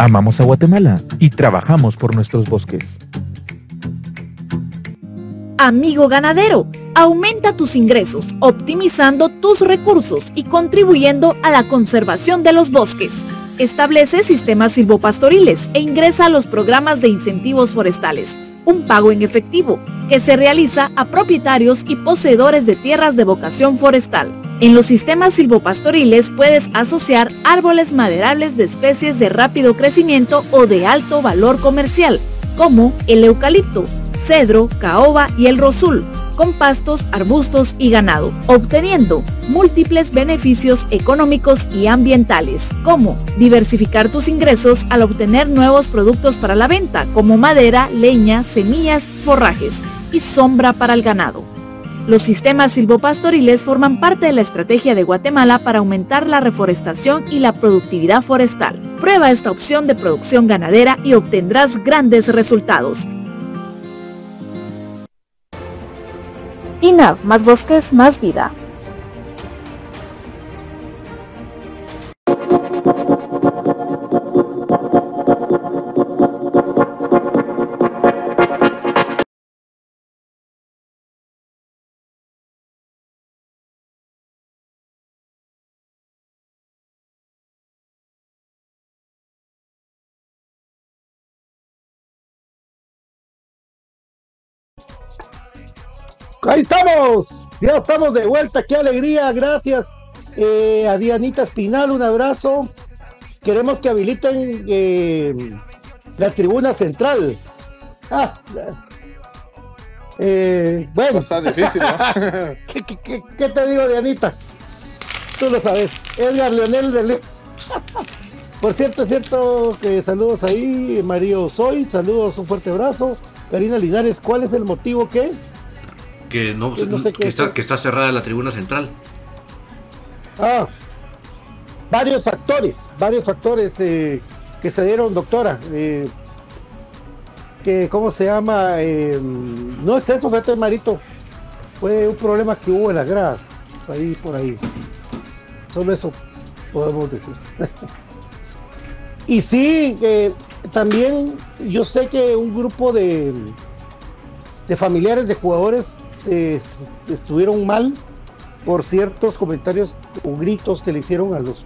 Amamos a Guatemala y trabajamos por nuestros bosques. Amigo ganadero, aumenta tus ingresos, optimizando tus recursos y contribuyendo a la conservación de los bosques. Establece sistemas silvopastoriles e ingresa a los programas de incentivos forestales, un pago en efectivo que se realiza a propietarios y poseedores de tierras de vocación forestal. En los sistemas silvopastoriles puedes asociar árboles maderables de especies de rápido crecimiento o de alto valor comercial, como el eucalipto, cedro, caoba y el rosul, con pastos, arbustos y ganado, obteniendo múltiples beneficios económicos y ambientales, como diversificar tus ingresos al obtener nuevos productos para la venta, como madera, leña, semillas, forrajes y sombra para el ganado. Los sistemas silvopastoriles forman parte de la estrategia de Guatemala para aumentar la reforestación y la productividad forestal. Prueba esta opción de producción ganadera y obtendrás grandes resultados. INAV, más bosques, más vida. Ahí estamos, ya estamos de vuelta, qué alegría, gracias eh, a Dianita Espinal, un abrazo. Queremos que habiliten eh, la tribuna central. Ah, eh, bueno. Está difícil, ¿no? ¿Qué, qué, qué, qué te digo, Dianita? Tú lo sabes. Edgar Leonel Por cierto, es cierto que saludos ahí, Mario Soy, saludos, un fuerte abrazo. Karina Linares, ¿cuál es el motivo que? Que no, no sé que, está, eso. que está cerrada la tribuna central. Ah, varios factores, varios factores eh, que se dieron, doctora. eh, que, ¿cómo se llama? Eh, no es eso, fíjate, Marito. Fue un problema que hubo en las gradas, ahí por ahí. Solo eso podemos decir. y sí, eh, también yo sé que un grupo de, de familiares de jugadores eh, estuvieron mal por ciertos comentarios o gritos que le hicieron a los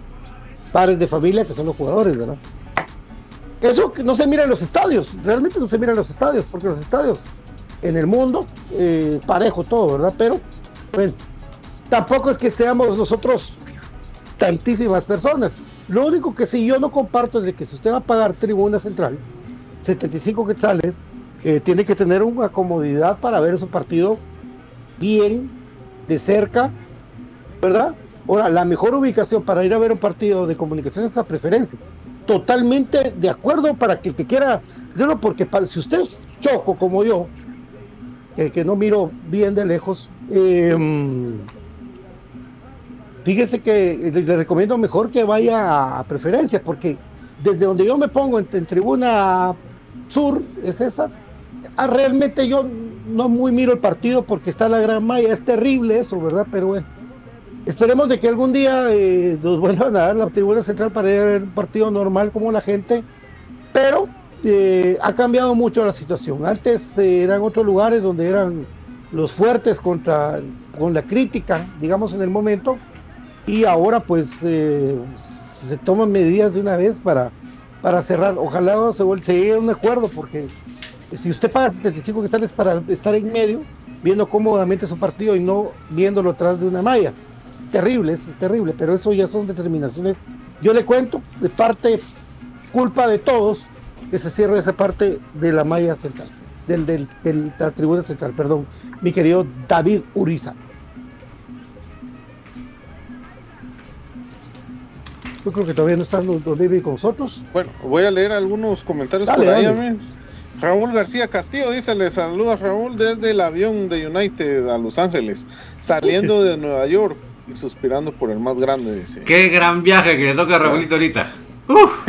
padres de familia que son los jugadores, ¿verdad? Eso no se mira en los estadios, realmente no se mira en los estadios, porque los estadios en el mundo, eh, parejo todo, ¿verdad? Pero, bueno, tampoco es que seamos nosotros tantísimas personas. Lo único que sí yo no comparto es de que si usted va a pagar tribuna central, 75 quetzales, eh, tiene que tener una comodidad para ver su partido bien, de cerca, ¿verdad? Ahora, la mejor ubicación para ir a ver un partido de comunicación es la preferencia. Totalmente de acuerdo para que el que quiera hacerlo, porque para- si usted es choco como yo, que, no miro bien de lejos, eh, fíjese que le, recomiendo mejor que vaya a, a preferencia, porque desde donde yo me pongo en, en tribuna sur, es esa, ah, realmente yo no muy miro el partido porque está la gran malla, es terrible eso, ¿verdad? Pero bueno, esperemos de que algún día eh, nos vuelvan a dar la tribuna central para ir a ver un partido normal como la gente, pero eh, ha cambiado mucho la situación. Antes eh, eran otros lugares donde eran los fuertes contra con la crítica, digamos en el momento, y ahora pues eh, se toman medidas de una vez para, para cerrar. Ojalá se, se llegue a un acuerdo, porque si usted paga 75 quetzales para estar en medio, viendo cómodamente su partido y no viéndolo atrás de una malla. Terrible, es terrible, pero eso ya son determinaciones. Yo le cuento, de parte, culpa de todos, que se cierre esa parte de la malla central, del, del, del- la tribuna central, perdón, mi querido David Uriza. Yo creo que todavía no están los los con nosotros. Bueno, voy a leer algunos comentarios Dale, por ahí. dale. Raúl García Castillo dice, le saluda Raúl desde el avión de United a Los Ángeles, saliendo de Nueva York y suspirando por el más grande, dice. Qué gran viaje que le toca a Raulito ahorita. Uf.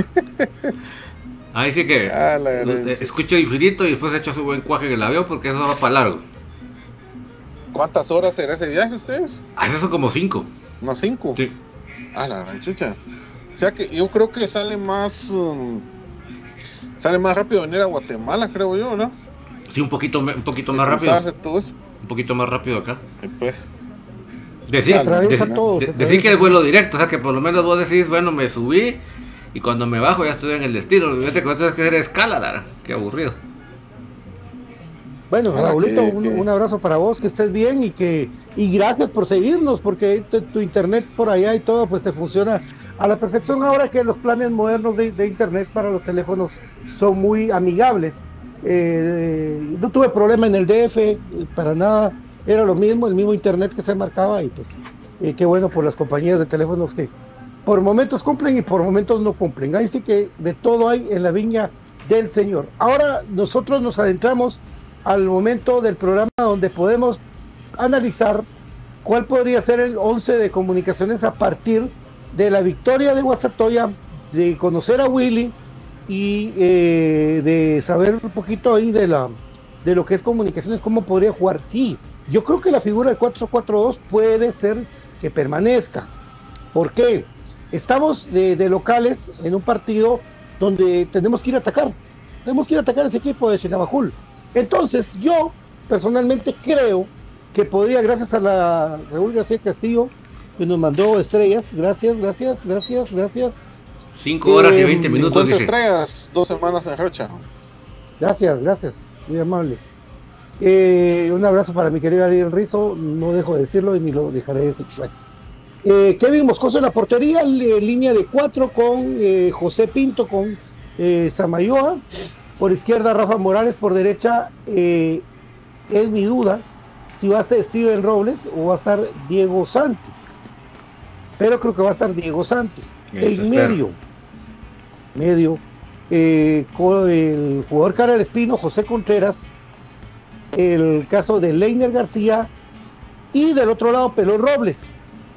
Ahí sí que Ah, la eh, escucho infinito y después echo su buen cuaje en el avión porque eso va para largo. ¿Cuántas horas será ese viaje ustedes? Ah, esos son como cinco. ¿Unas cinco? Sí. Ah, la gran chucha. O sea que yo creo que sale más... um, sale más rápido venir a Guatemala, creo yo, ¿no? Sí, un poquito, me- un poquito más De rápido. todo eso. Un poquito más rápido acá. Y pues... Decir, de- todo, de- decir que es vuelo directo, o sea que por lo menos vos decís, bueno, me subí y cuando me bajo ya estoy en el destino. Fíjate que tienes que hacer escala, Lara. Qué aburrido. Bueno, Ah, Raulito, que- un, que- un abrazo para vos, que estés bien y que y gracias por seguirnos, porque tu, tu internet por allá y todo, pues te funciona a la perfección ahora que los planes modernos de, internet para los teléfonos son muy amigables. Eh, no tuve problema en el DF, para nada, era lo mismo, el mismo internet que se marcaba y pues eh, qué bueno por las compañías de teléfonos que por momentos cumplen y por momentos no cumplen. Ahí sí que de todo hay en la viña del Señor. Ahora nosotros nos adentramos al momento del programa donde podemos analizar cuál podría ser el 11 de comunicaciones a partir de la victoria de Guastatoya, de conocer a Willy y eh, de saber un poquito ahí de la de lo que es comunicaciones, cómo podría jugar. Sí, yo creo que la figura del 4-4-2 puede ser que permanezca. ¿Por qué? Estamos de, de locales en un partido donde tenemos que ir a atacar. Tenemos que ir a atacar a ese equipo de Chinabajul. Entonces, yo personalmente creo que podría, gracias a la Raúl García Castillo, que nos mandó estrellas, gracias, gracias, gracias, gracias, 5 horas y Eh, 20 minutos, 50 dice. estrellas, dos semanas en Rocha. gracias, gracias, muy amable. Eh, un abrazo para mi querido Ariel Rizo, no dejo de decirlo y ni lo dejaré de decir. Eh, Kevin Moscoso en la portería, línea de cuatro con eh, José Pinto, con eh, Samayoa. Por izquierda Rafa Morales, por derecha eh, es mi duda si va a estar Steven Robles o va a estar Diego Santos. Pero creo que va a estar Diego Santos. Eso en espero. medio, medio, eh, con el jugador cara del Espino, José Contreras, el caso de Leiner García y del otro lado Pelón Robles,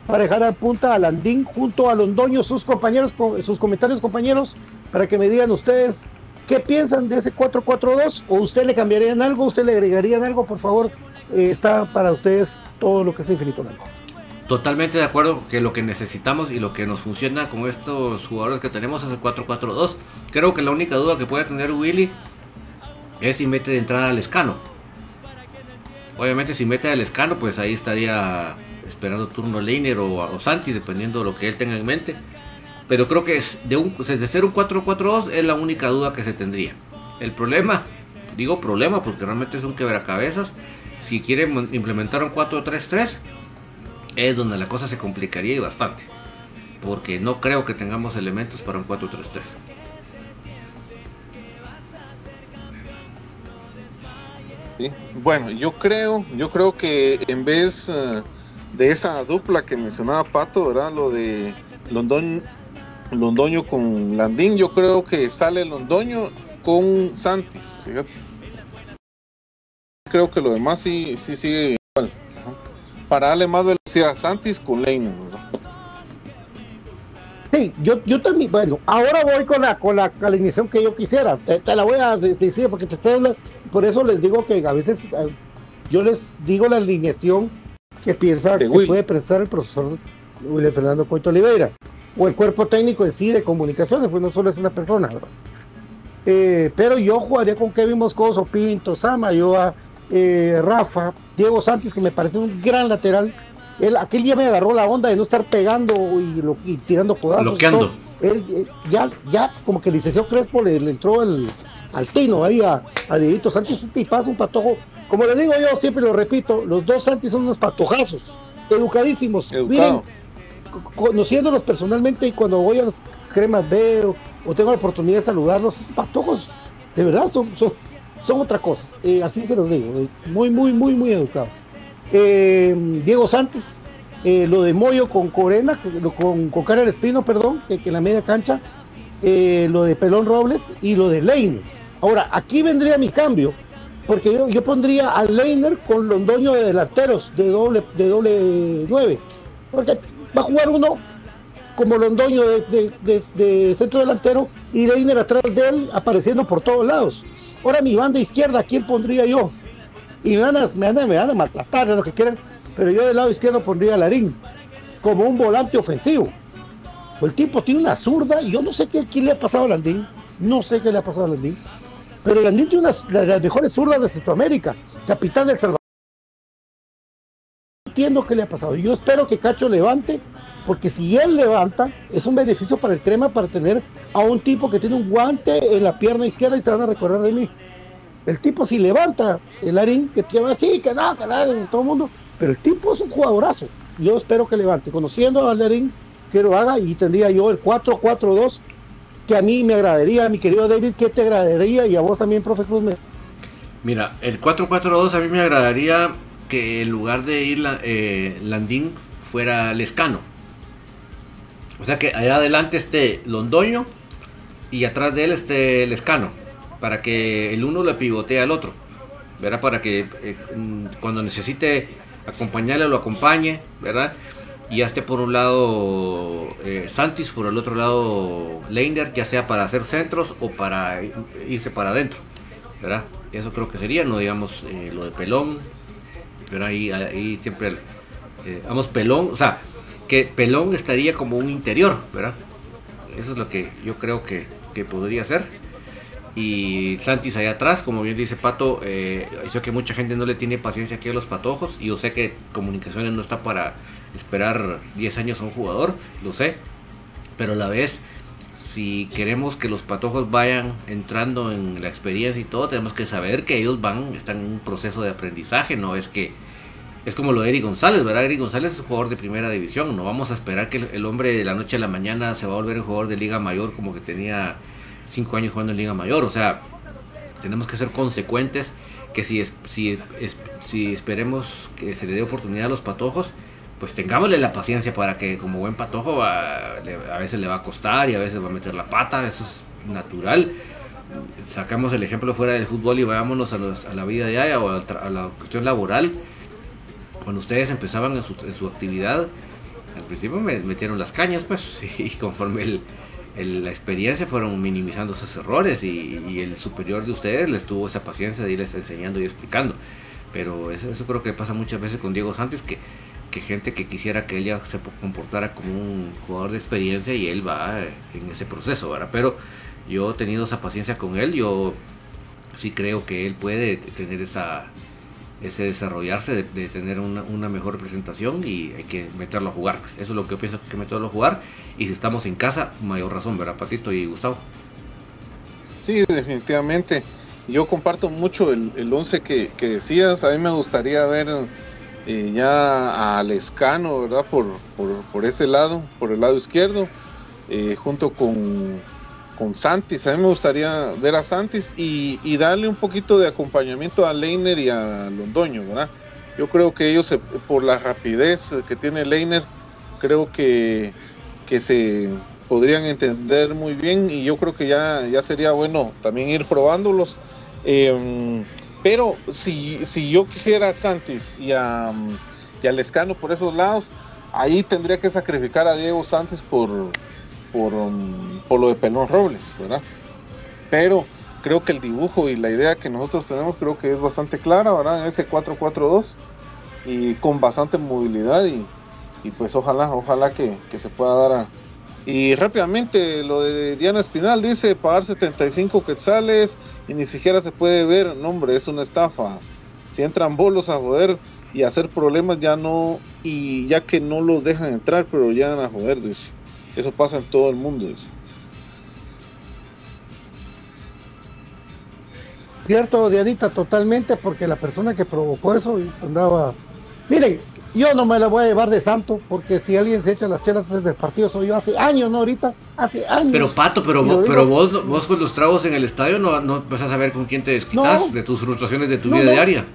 para dejar a punta a Landín junto a Londoño, sus compañeros, co- sus comentarios compañeros, para que me digan ustedes qué piensan de ese 4-4-2 o usted le cambiarían algo, usted le agregarían algo, por favor, eh, está para ustedes todo lo que es infinito blanco. Totalmente de acuerdo que lo que necesitamos y lo que nos funciona con estos jugadores que tenemos es el 4-4-2. Creo que la única duda que puede tener Willy es si mete de entrada al escano. Obviamente si mete al escano, pues ahí estaría esperando turno Leiner o, Santi, dependiendo de lo que él tenga en mente. Pero creo que es de, un, ser un 4-4-2 es la única duda que se tendría. El problema, digo problema porque realmente es un quebracabezas. Si quieren implementar un 4-3-3, es donde la cosa se complicaría y bastante. Porque no creo que tengamos elementos para un 4-3-3. Sí. Bueno, yo creo, yo creo que en vez eh, de esa dupla que mencionaba Pato, ¿verdad? Lo de London, Londoño con Landín, yo creo que sale Londoño con Santis, fíjate. Creo que lo demás sí, sí sigue igual. Para darle más velocidad a Santis con ¿verdad? Sí, yo, yo también, bueno, ahora voy con la, con la alineación que yo quisiera. Te, te la voy a de- decir porque te estoy hablando- por eso les digo que a veces eh, yo les digo la alineación que piensa De que Will. puede prestar el profesor William Fernando Coito Oliveira o el cuerpo técnico en sí de comunicaciones, pues no solo es una persona, ¿verdad? Eh, pero yo jugaría con Kevin Moscoso, Pinto, Samayoa, eh, Rafa, Diego Santos, que me parece un gran lateral. Él, aquel día me agarró la onda de no estar pegando y, lo- y tirando codazos. Bloqueando. Él, eh, ya, ya como que el licenciado Crespo le, le entró el, al tino ahí a, a Dieguito Santos, un tipazo, un patojo. Como le digo yo, siempre lo repito, los dos Santos son unos patojazos, educadísimos. Educado. Miren, co- conociéndolos personalmente y cuando voy a los cremas veo o tengo la oportunidad de saludarlos, estos patojos, de verdad, son, son, son otra cosa. Eh, así se los digo, eh, muy, muy, muy, muy educados. Eh, Diego Santos, lo de Moyo con Corena, con, con Cara Espino, perdón, que, en la media cancha, lo de Pelón Robles y lo de Leiner. Ahora, aquí vendría mi cambio, porque yo, yo pondría a Leiner con Londoño de delanteros, de doble, de doble nueve, porque va a jugar uno como Londoño de, de- de- de centro delantero y Leiner atrás de él apareciendo por todos lados. Ahora mi banda izquierda, ¿a quién pondría yo? Y me van a, me van a, maltratar, lo que quieran, pero yo del lado izquierdo pondría a Larín como un volante ofensivo. El tipo tiene una zurda, yo no sé qué, qué le ha pasado a Landín, no sé qué le ha pasado a Landín, pero Landín tiene unas de las mejores zurdas de Centroamérica, capitán del Salvador. No entiendo qué le ha pasado. Yo espero que Cacho levante, porque si él levanta, es un beneficio para el crema para tener a un tipo que tiene un guante en la pierna izquierda y se van a recordar de mí. El tipo si levanta el Larín, que te así, que no, que nada, todo el mundo, pero el tipo es un jugadorazo. Yo espero que levante. Conociendo a Larín, que lo haga y tendría yo el 4-4-2 que a mí me agradaría, mi querido David, que te agradaría y a vos también, profe Cruz. me- Mira, el 4-4-2 a mí me agradaría que en lugar de ir eh, Landín fuera Lescano. O sea que allá adelante esté Londoño y atrás de él esté Lescano. Para que el uno le pivotee al otro. ¿Verdad? Para que eh, mm, cuando necesite acompañarle lo acompañe. ¿Verdad? Y esté por un lado eh, Santis, por el otro lado Leiner, ya sea para hacer centros o para irse para adentro. ¿verdad? Eso creo que sería, no digamos eh, lo de pelón, pero ahí, ahí siempre, vamos, pelón, o sea, que pelón estaría como un interior, ¿verdad? Eso es lo que yo creo que, que podría ser. Y Santis allá atrás, como bien dice Pato, eh, que mucha gente no le tiene paciencia aquí a los patojos, y yo sé que comunicaciones no está para esperar 10 años a un jugador, lo sé, pero a la vez si queremos que los patojos vayan entrando en la experiencia y todo, tenemos que saber que ellos van, están en un proceso de aprendizaje, no es que es como lo de Eric González, ¿verdad? Eric González es un jugador de primera división, no vamos a esperar que el, hombre de la noche a la mañana se va a volver un jugador de Liga Mayor como que tenía 5 años jugando en Liga Mayor, o sea, tenemos que ser consecuentes que si, es, si, es- si esperemos que se le dé oportunidad a los patojos, pues tengámosle la paciencia para que como buen patojo a, a veces le va a costar y a veces va a meter la pata, eso es natural. Sacamos el ejemplo fuera del fútbol y vayámonos a, a la vida diaria o a, la cuestión laboral. Cuando ustedes empezaban en su, actividad, al principio me metieron las cañas, pues, y conforme la experiencia fueron minimizando esos errores y, el superior de ustedes les tuvo esa paciencia de irles enseñando y explicando. Pero eso, creo que pasa muchas veces con Diego Santos, que, gente que quisiera que él ya se comportara como un jugador de experiencia y él va en ese proceso, ¿verdad? Pero yo he esa paciencia con él, yo sí creo que él puede tener esa ese desarrollarse, de, tener una, una, mejor presentación y hay que meterlo a jugar. Pues. Eso es lo que pienso que hay que meterlo a jugar. Y si estamos en casa, mayor razón, ¿verdad, Patito y Gustavo? Sí, definitivamente. Yo comparto mucho el, el once que, que, decías. A mí me gustaría ver eh, ya a Lescano, ¿verdad? Por, por, por, ese lado, por el lado izquierdo, eh, junto con con Santis. A mí me gustaría ver a Santis y, darle un poquito de acompañamiento a Leiner y a Londoño, ¿verdad? Yo creo que ellos, por la rapidez que tiene Leiner, creo que, que se podrían entender muy bien y yo creo que ya, ya sería bueno también ir probándolos. Em, pero si, si yo quisiera a Santis y a, y a Lescano por esos lados, ahí tendría que sacrificar a Diego Santis por, por, por lo de Pelón Robles, ¿verdad? Pero creo que el dibujo y la idea que nosotros tenemos creo que es bastante clara, ¿verdad? En ese 4-4-2 y con bastante movilidad y, y pues ojalá, ojalá que, que, se pueda dar. Y rápidamente lo de Diana Espinal dice pagar 75 quetzales y ni siquiera se puede ver, no hombre, es una estafa. Si entran bolos a joder y hacer problemas ya no, y ya que no los dejan entrar, pero llegan a joder, dice. Eso pasa en todo el mundo. Cierto, Dianita, totalmente, porque la persona que provocó eso andaba. Miren, yo no me la voy a llevar de santo, porque si alguien se echa las chelas desde el partido soy yo hace años, ¿no? Ahorita, hace años. Pero Pato, pero, vos, pero vos, vos con los tragos en el estadio no, no vas a saber con quién te desquitas de tus frustraciones de tu vida diaria.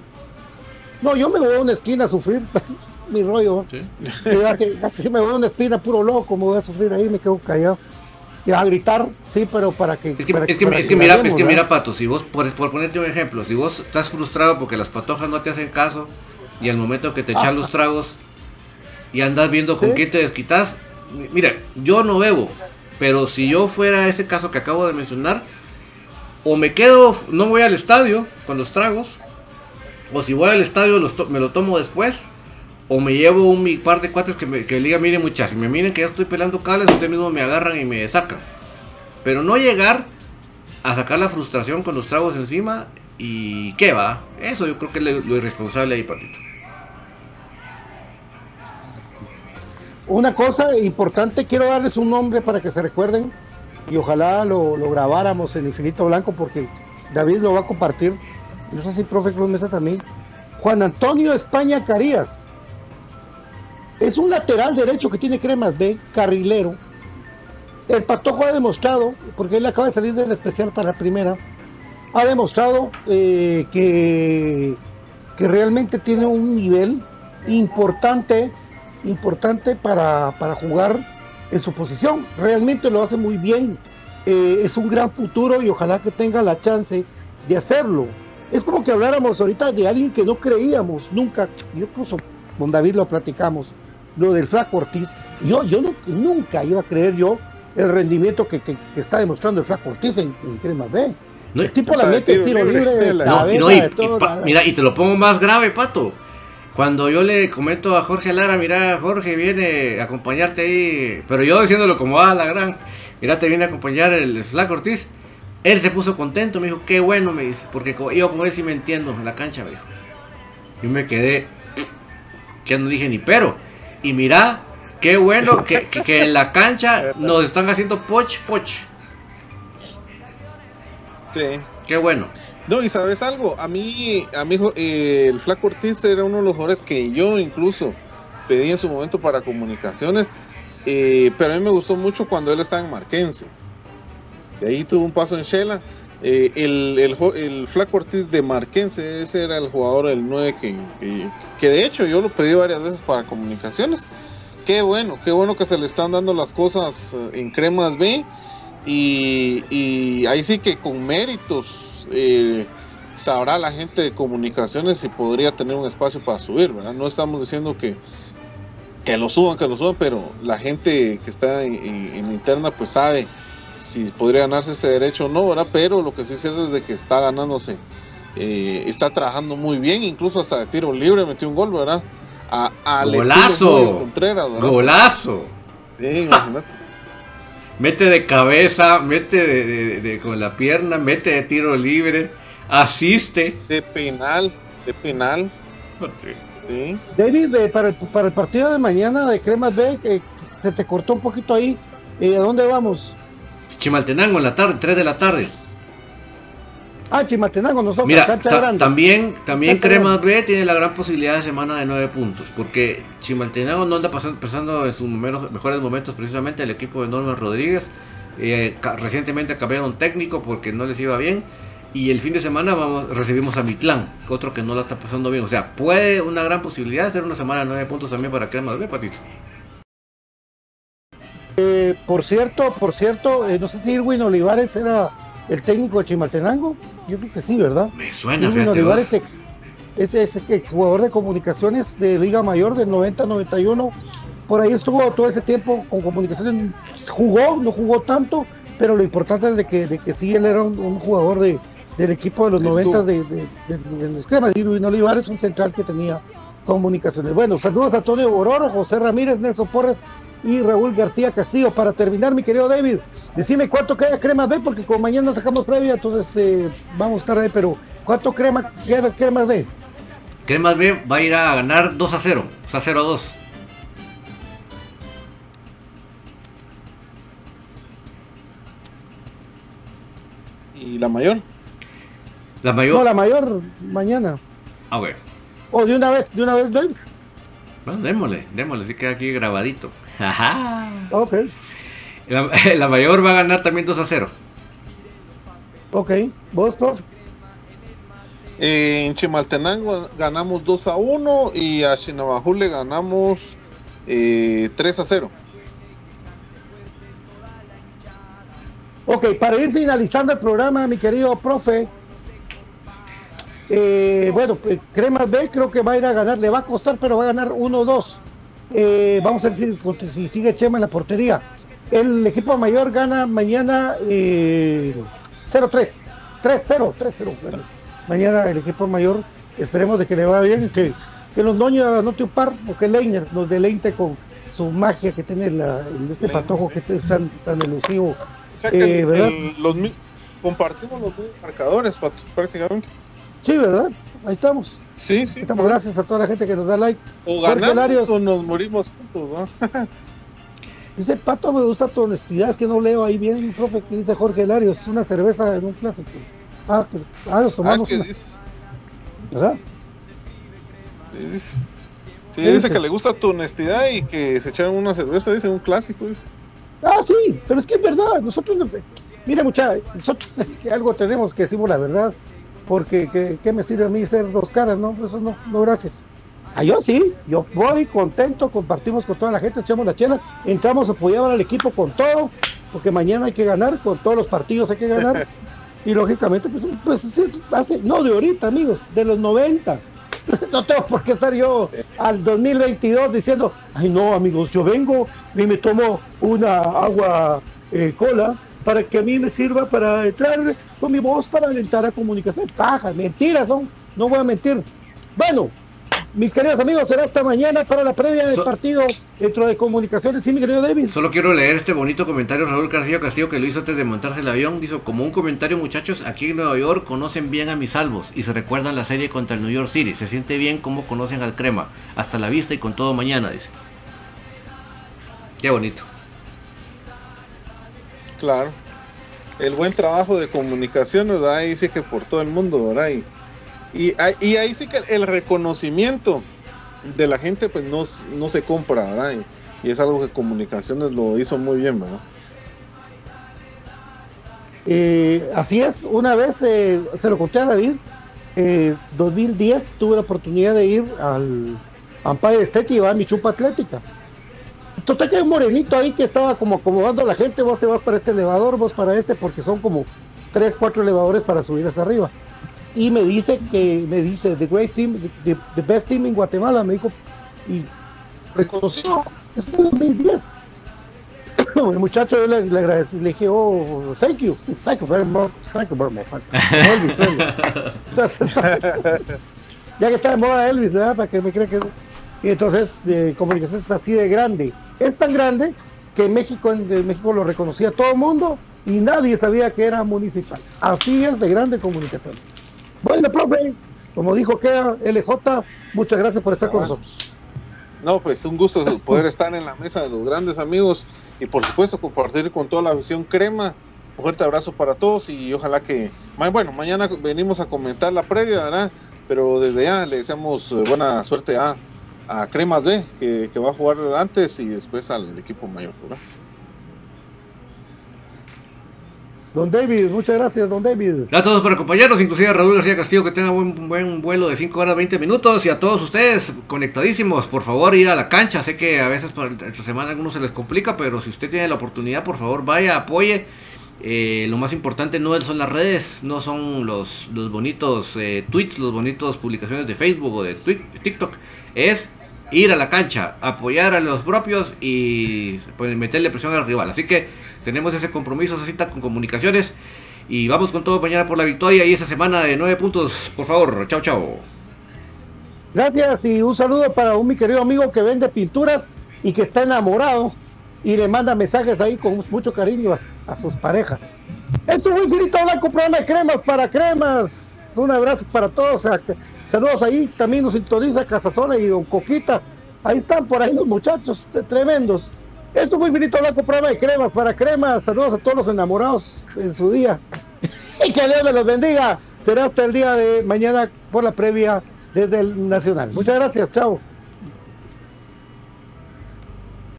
No, yo me voy a una esquina a sufrir mi rollo. ¿Sí? así me voy a una espina puro loco, me voy a sufrir ahí, me quedo callado. Y a gritar, sí, pero para que. Es que, es que, es que mira, es que mira, Pato, si vos, por, por, ponerte un ejemplo, si vos estás frustrado porque las patojas no te hacen caso y al momento que te echan los tragos y andas viendo con quién te desquitas, mira, yo no bebo, pero si yo fuera ese caso que acabo de mencionar, o me quedo, no voy al estadio con los tragos, o si voy al estadio me lo tomo después, o me llevo un par de cuates que, me, que diga, miren muchachos, si me miren que ya estoy pelando cables, ustedes mismos me agarran y me sacan. Pero no llegar a sacar la frustración con los tragos encima y qué va. Eso yo creo que es lo, irresponsable ahí, Patito. Una cosa importante, quiero darles un nombre para que se recuerden y ojalá lo, lo grabáramos en Infinito Blanco porque David lo va a compartir. No sé si profe Cruz Mesa también. Juan Antonio España Carías es un lateral derecho que tiene cremas de carrilero. El Patojo ha demostrado, porque él acaba de salir del especial para la primera, ha demostrado eh, que, que realmente tiene un nivel importante, importante para, jugar en su posición. Realmente lo hace muy bien. Eh, es un gran futuro y ojalá que tenga la chance de hacerlo. Es como que habláramos ahorita de alguien que no creíamos nunca. Yo incluso con David lo platicamos lo del Flaco Ortiz. Yo, yo nunca iba a creer yo el rendimiento que, está demostrando el Flaco Ortiz en, en Crema B. el tipo la mete tiro libre, Mira, y te lo pongo más grave, Pato. Cuando yo le comento a Jorge Lara, mira, Jorge viene a acompañarte ahí, pero yo diciéndolo como a la gran, mira, te viene a acompañar el Flaco Ortiz. Él se puso contento, me dijo, qué bueno, me dice, porque yo como él sí me entiendo en la cancha, me dijo. Yo me quedé, que no dije ni pero. Y mira, qué bueno que, en la cancha nos están haciendo poch, poch. Sí. Qué bueno. No, y sabes algo, a mí, a mí eh, el Flaco Ortiz era uno de los jugadores que yo incluso pedí en su momento para comunicaciones, eh, pero a mí me gustó mucho cuando él estaba en Marquense. De ahí tuvo un paso en Shela. Eh, el, el, Flaco Ortiz de Marquense, ese era el jugador del 9 que, que, de hecho yo lo pedí varias veces para comunicaciones. Qué bueno, qué bueno que se le están dando las cosas eh, en Cremas B. Y, y ahí sí que con méritos eh, sabrá la gente de comunicaciones si podría tener un espacio para subir. No estamos diciendo que, que lo suban, que lo suban, pero la gente que está en, interna pues sabe si podría ganarse ese derecho o no, ¿verdad? Pero lo que sí sé es de que está ganándose, eh, está trabajando muy bien, incluso hasta de tiro libre metió un gol, ¿verdad? A, ¡Golazo! ¡Golazo! Sí, imagínate. mete de cabeza, mete de, con la pierna, mete de tiro libre, asiste. De penal, de penal. David, para, el, para el partido de mañana de Cremas B, que se te cortó un poquito ahí, eh, ¿a dónde vamos? Chimaltenango en la tarde, 3 de la tarde. Ah, Chimaltenango, nosotros, Mira, También, también Cremas B tiene la gran posibilidad de semana de 9 puntos, porque Chimaltenango no anda pasando, en sus mejores momentos precisamente el equipo de Norman Rodríguez. Eh, recientemente cambiaron técnico porque no les iba bien. Y el fin de semana vamos, recibimos a Mitlán, otro que no la está pasando bien. O sea, puede una gran posibilidad de tener una semana de 9 puntos también para Cremas B, Patito. Eh, por cierto, por cierto, eh, no sé si Irwin Olivares era el técnico de Chimaltenango. Yo creo que sí, ¿verdad? Me suena. Irwin Olivares ex, es, es ex jugador de comunicaciones de Liga Mayor del 90-91. Por ahí estuvo todo ese tiempo con comunicaciones. Jugó, no jugó tanto, pero lo importante es de que, de que sí, él era un, jugador de, del equipo de los 90 de, de, de, los cremas. Irwin Olivares, un central que tenía comunicaciones. Bueno, saludos a Antonio Bororo, José Ramírez, Nelson Porres y Raúl García Castillo. Para terminar, mi querido David, decime cuánto queda Crema B, porque como mañana sacamos previa, entonces eh, vamos a estar ahí, pero ¿cuánto crema queda Crema B? Crema B va a ir a ganar 2 a 0, o sea, 0 a 2. ¿Y la mayor? La mayor. No, la mayor mañana. Ah, bueno. O de una vez, de una vez, David. Bueno, démosle, démosle, así queda aquí grabadito. Ajá. Ok. La, mayor va a ganar también 2 a 0. Ok. ¿Vos, profe? en Chimaltenango ganamos 2 a 1 y a Chinabajú le ganamos eh, 3 a 0. Ok, para ir finalizando el programa, mi querido profe, eh, bueno, pues, Cremas B creo que va a ir a ganar, le va a costar, pero va a ganar 1-2. Eh, vamos a ver si, sigue Chema en la portería. El equipo mayor gana mañana 0-3, eh, 3-0, 3-0. mañana el equipo mayor, esperemos de que le vaya bien y que, que los doños no te upar, o que Leiner nos deleite con su magia que tiene la, este patojo que es tan, tan elusivo. los, compartimos los marcadores prácticamente. Sí, ¿verdad? Ahí estamos. Sí, sí. Estamos gracias a toda la gente que nos da like. O ganamos o nos morimos juntos, ¿no? dice Pato, me gusta tu honestidad, es que no leo ahí bien, profe, que dice Jorge Larios, es una cerveza en un clásico. Ah, que, ah nos tomamos. Ah, dice. ¿Verdad? Sí, dice. Sí, dice, que le gusta tu honestidad y que se echaron una cerveza, dice un clásico. Dice. Ah, sí, pero es que es verdad, nosotros, mira muchachos, nosotros que algo tenemos que decimos la verdad porque ¿qué, me sirve a mí ser dos caras? No, eso no, no, gracias. Ah, yo sí, yo voy contento, compartimos con toda la gente, echamos la chela, entramos, apoyamos al equipo con todo, porque mañana hay que ganar, con todos los partidos hay que ganar, y lógicamente, pues, pues hace, no de ahorita, amigos, de los 90. No tengo por qué estar yo al 2022 diciendo, ay no, amigos, yo vengo y me tomo una agua eh, cola para que a mí me sirva para entrar con mi voz para alentar a comunicación. Paja, mentiras son, no voy a mentir. Bueno, mis queridos amigos, será hasta mañana para la previa del partido dentro de comunicaciones. Sí, mi querido David. Solo quiero leer este bonito comentario Raúl García Castillo que lo hizo antes de montarse el avión. Dijo, como un comentario muchachos, aquí en Nueva York conocen bien a mis salvos y se recuerdan la serie contra el New York City. Se siente bien como conocen al crema. Hasta la vista y con todo mañana, dice. Qué bonito. Claro. El buen trabajo de comunicaciones, Ahí sí que por todo el mundo, ¿verdad? Y, ahí sí que el reconocimiento de la gente, pues no, se compra, ¿verdad? Y, es algo que comunicaciones lo hizo muy bien, ¿verdad? Eh, así es, una vez eh, se lo conté a David, eh, 2010 tuve la oportunidad de ir al Empire State y llevar mi chupa atlética. Total que hay un morenito ahí que estaba como acomodando a la gente, vos te vas para este elevador, vos para este, porque son como tres, cuatro elevadores para subir hasta arriba. Y me dice que, me dice, the great team, the, best team en Guatemala, me dijo, y reconoció, es en 2010. El muchacho yo le, le agradecí, le dije, oh, thank you, thank you very much, thank you very much. Ya que está de moda Elvis, ¿verdad? Para que me crea que... Y entonces, eh, comunicación está así de grande. Es tan grande que México, en, México lo reconocía todo el mundo y nadie sabía que era municipal. Así es de grande comunicaciones. Bueno, profe, como dijo que LJ, muchas gracias por estar con nosotros. No, pues un gusto poder estar en la mesa de los grandes amigos y por supuesto compartir con toda la visión crema. Un fuerte abrazo para todos y ojalá que, bueno, mañana venimos a comentar la previa, ¿verdad? Pero desde ya le deseamos eh, buena suerte a, a Cremas B, que, que va a jugar antes y después al equipo mayor, ¿verdad? Don David, muchas gracias, don David. Gracias a todos por acompañarnos, inclusive a Raúl García Castillo que tenga buen, buen vuelo de 5 horas 20 minutos y a todos ustedes conectadísimos, por favor ir a la cancha, sé que a veces por entre semana a algunos se les complica, pero si usted tiene la oportunidad, por favor vaya, apoye. Eh, lo más importante no son las redes, no son los, los bonitos eh, tweets, los bonitos publicaciones de Facebook o de Twi- de TikTok, es ir a la cancha, apoyar a los propios y pues, meterle presión al rival. Así que tenemos ese compromiso, esa cita con comunicaciones. Y vamos con todo mañana por la victoria y esa semana de nueve puntos, por favor. Chao, chao. Gracias y un saludo para un mi querido amigo que vende pinturas y que está enamorado y le manda mensajes ahí con mucho cariño a, sus parejas. Esto es un infinito blanco programa de cremas para cremas. Un abrazo para todos. Saludos ahí. También nos sintoniza Casasola y Don Coquita. Ahí están por ahí los muchachos tremendos. Esto fue Infinito Blanco, programa de cremas para cremas. Saludos a todos los enamorados en su día. Y que Dios me los bendiga. Será hasta el día de mañana por la previa desde el Nacional. Muchas gracias. Chao.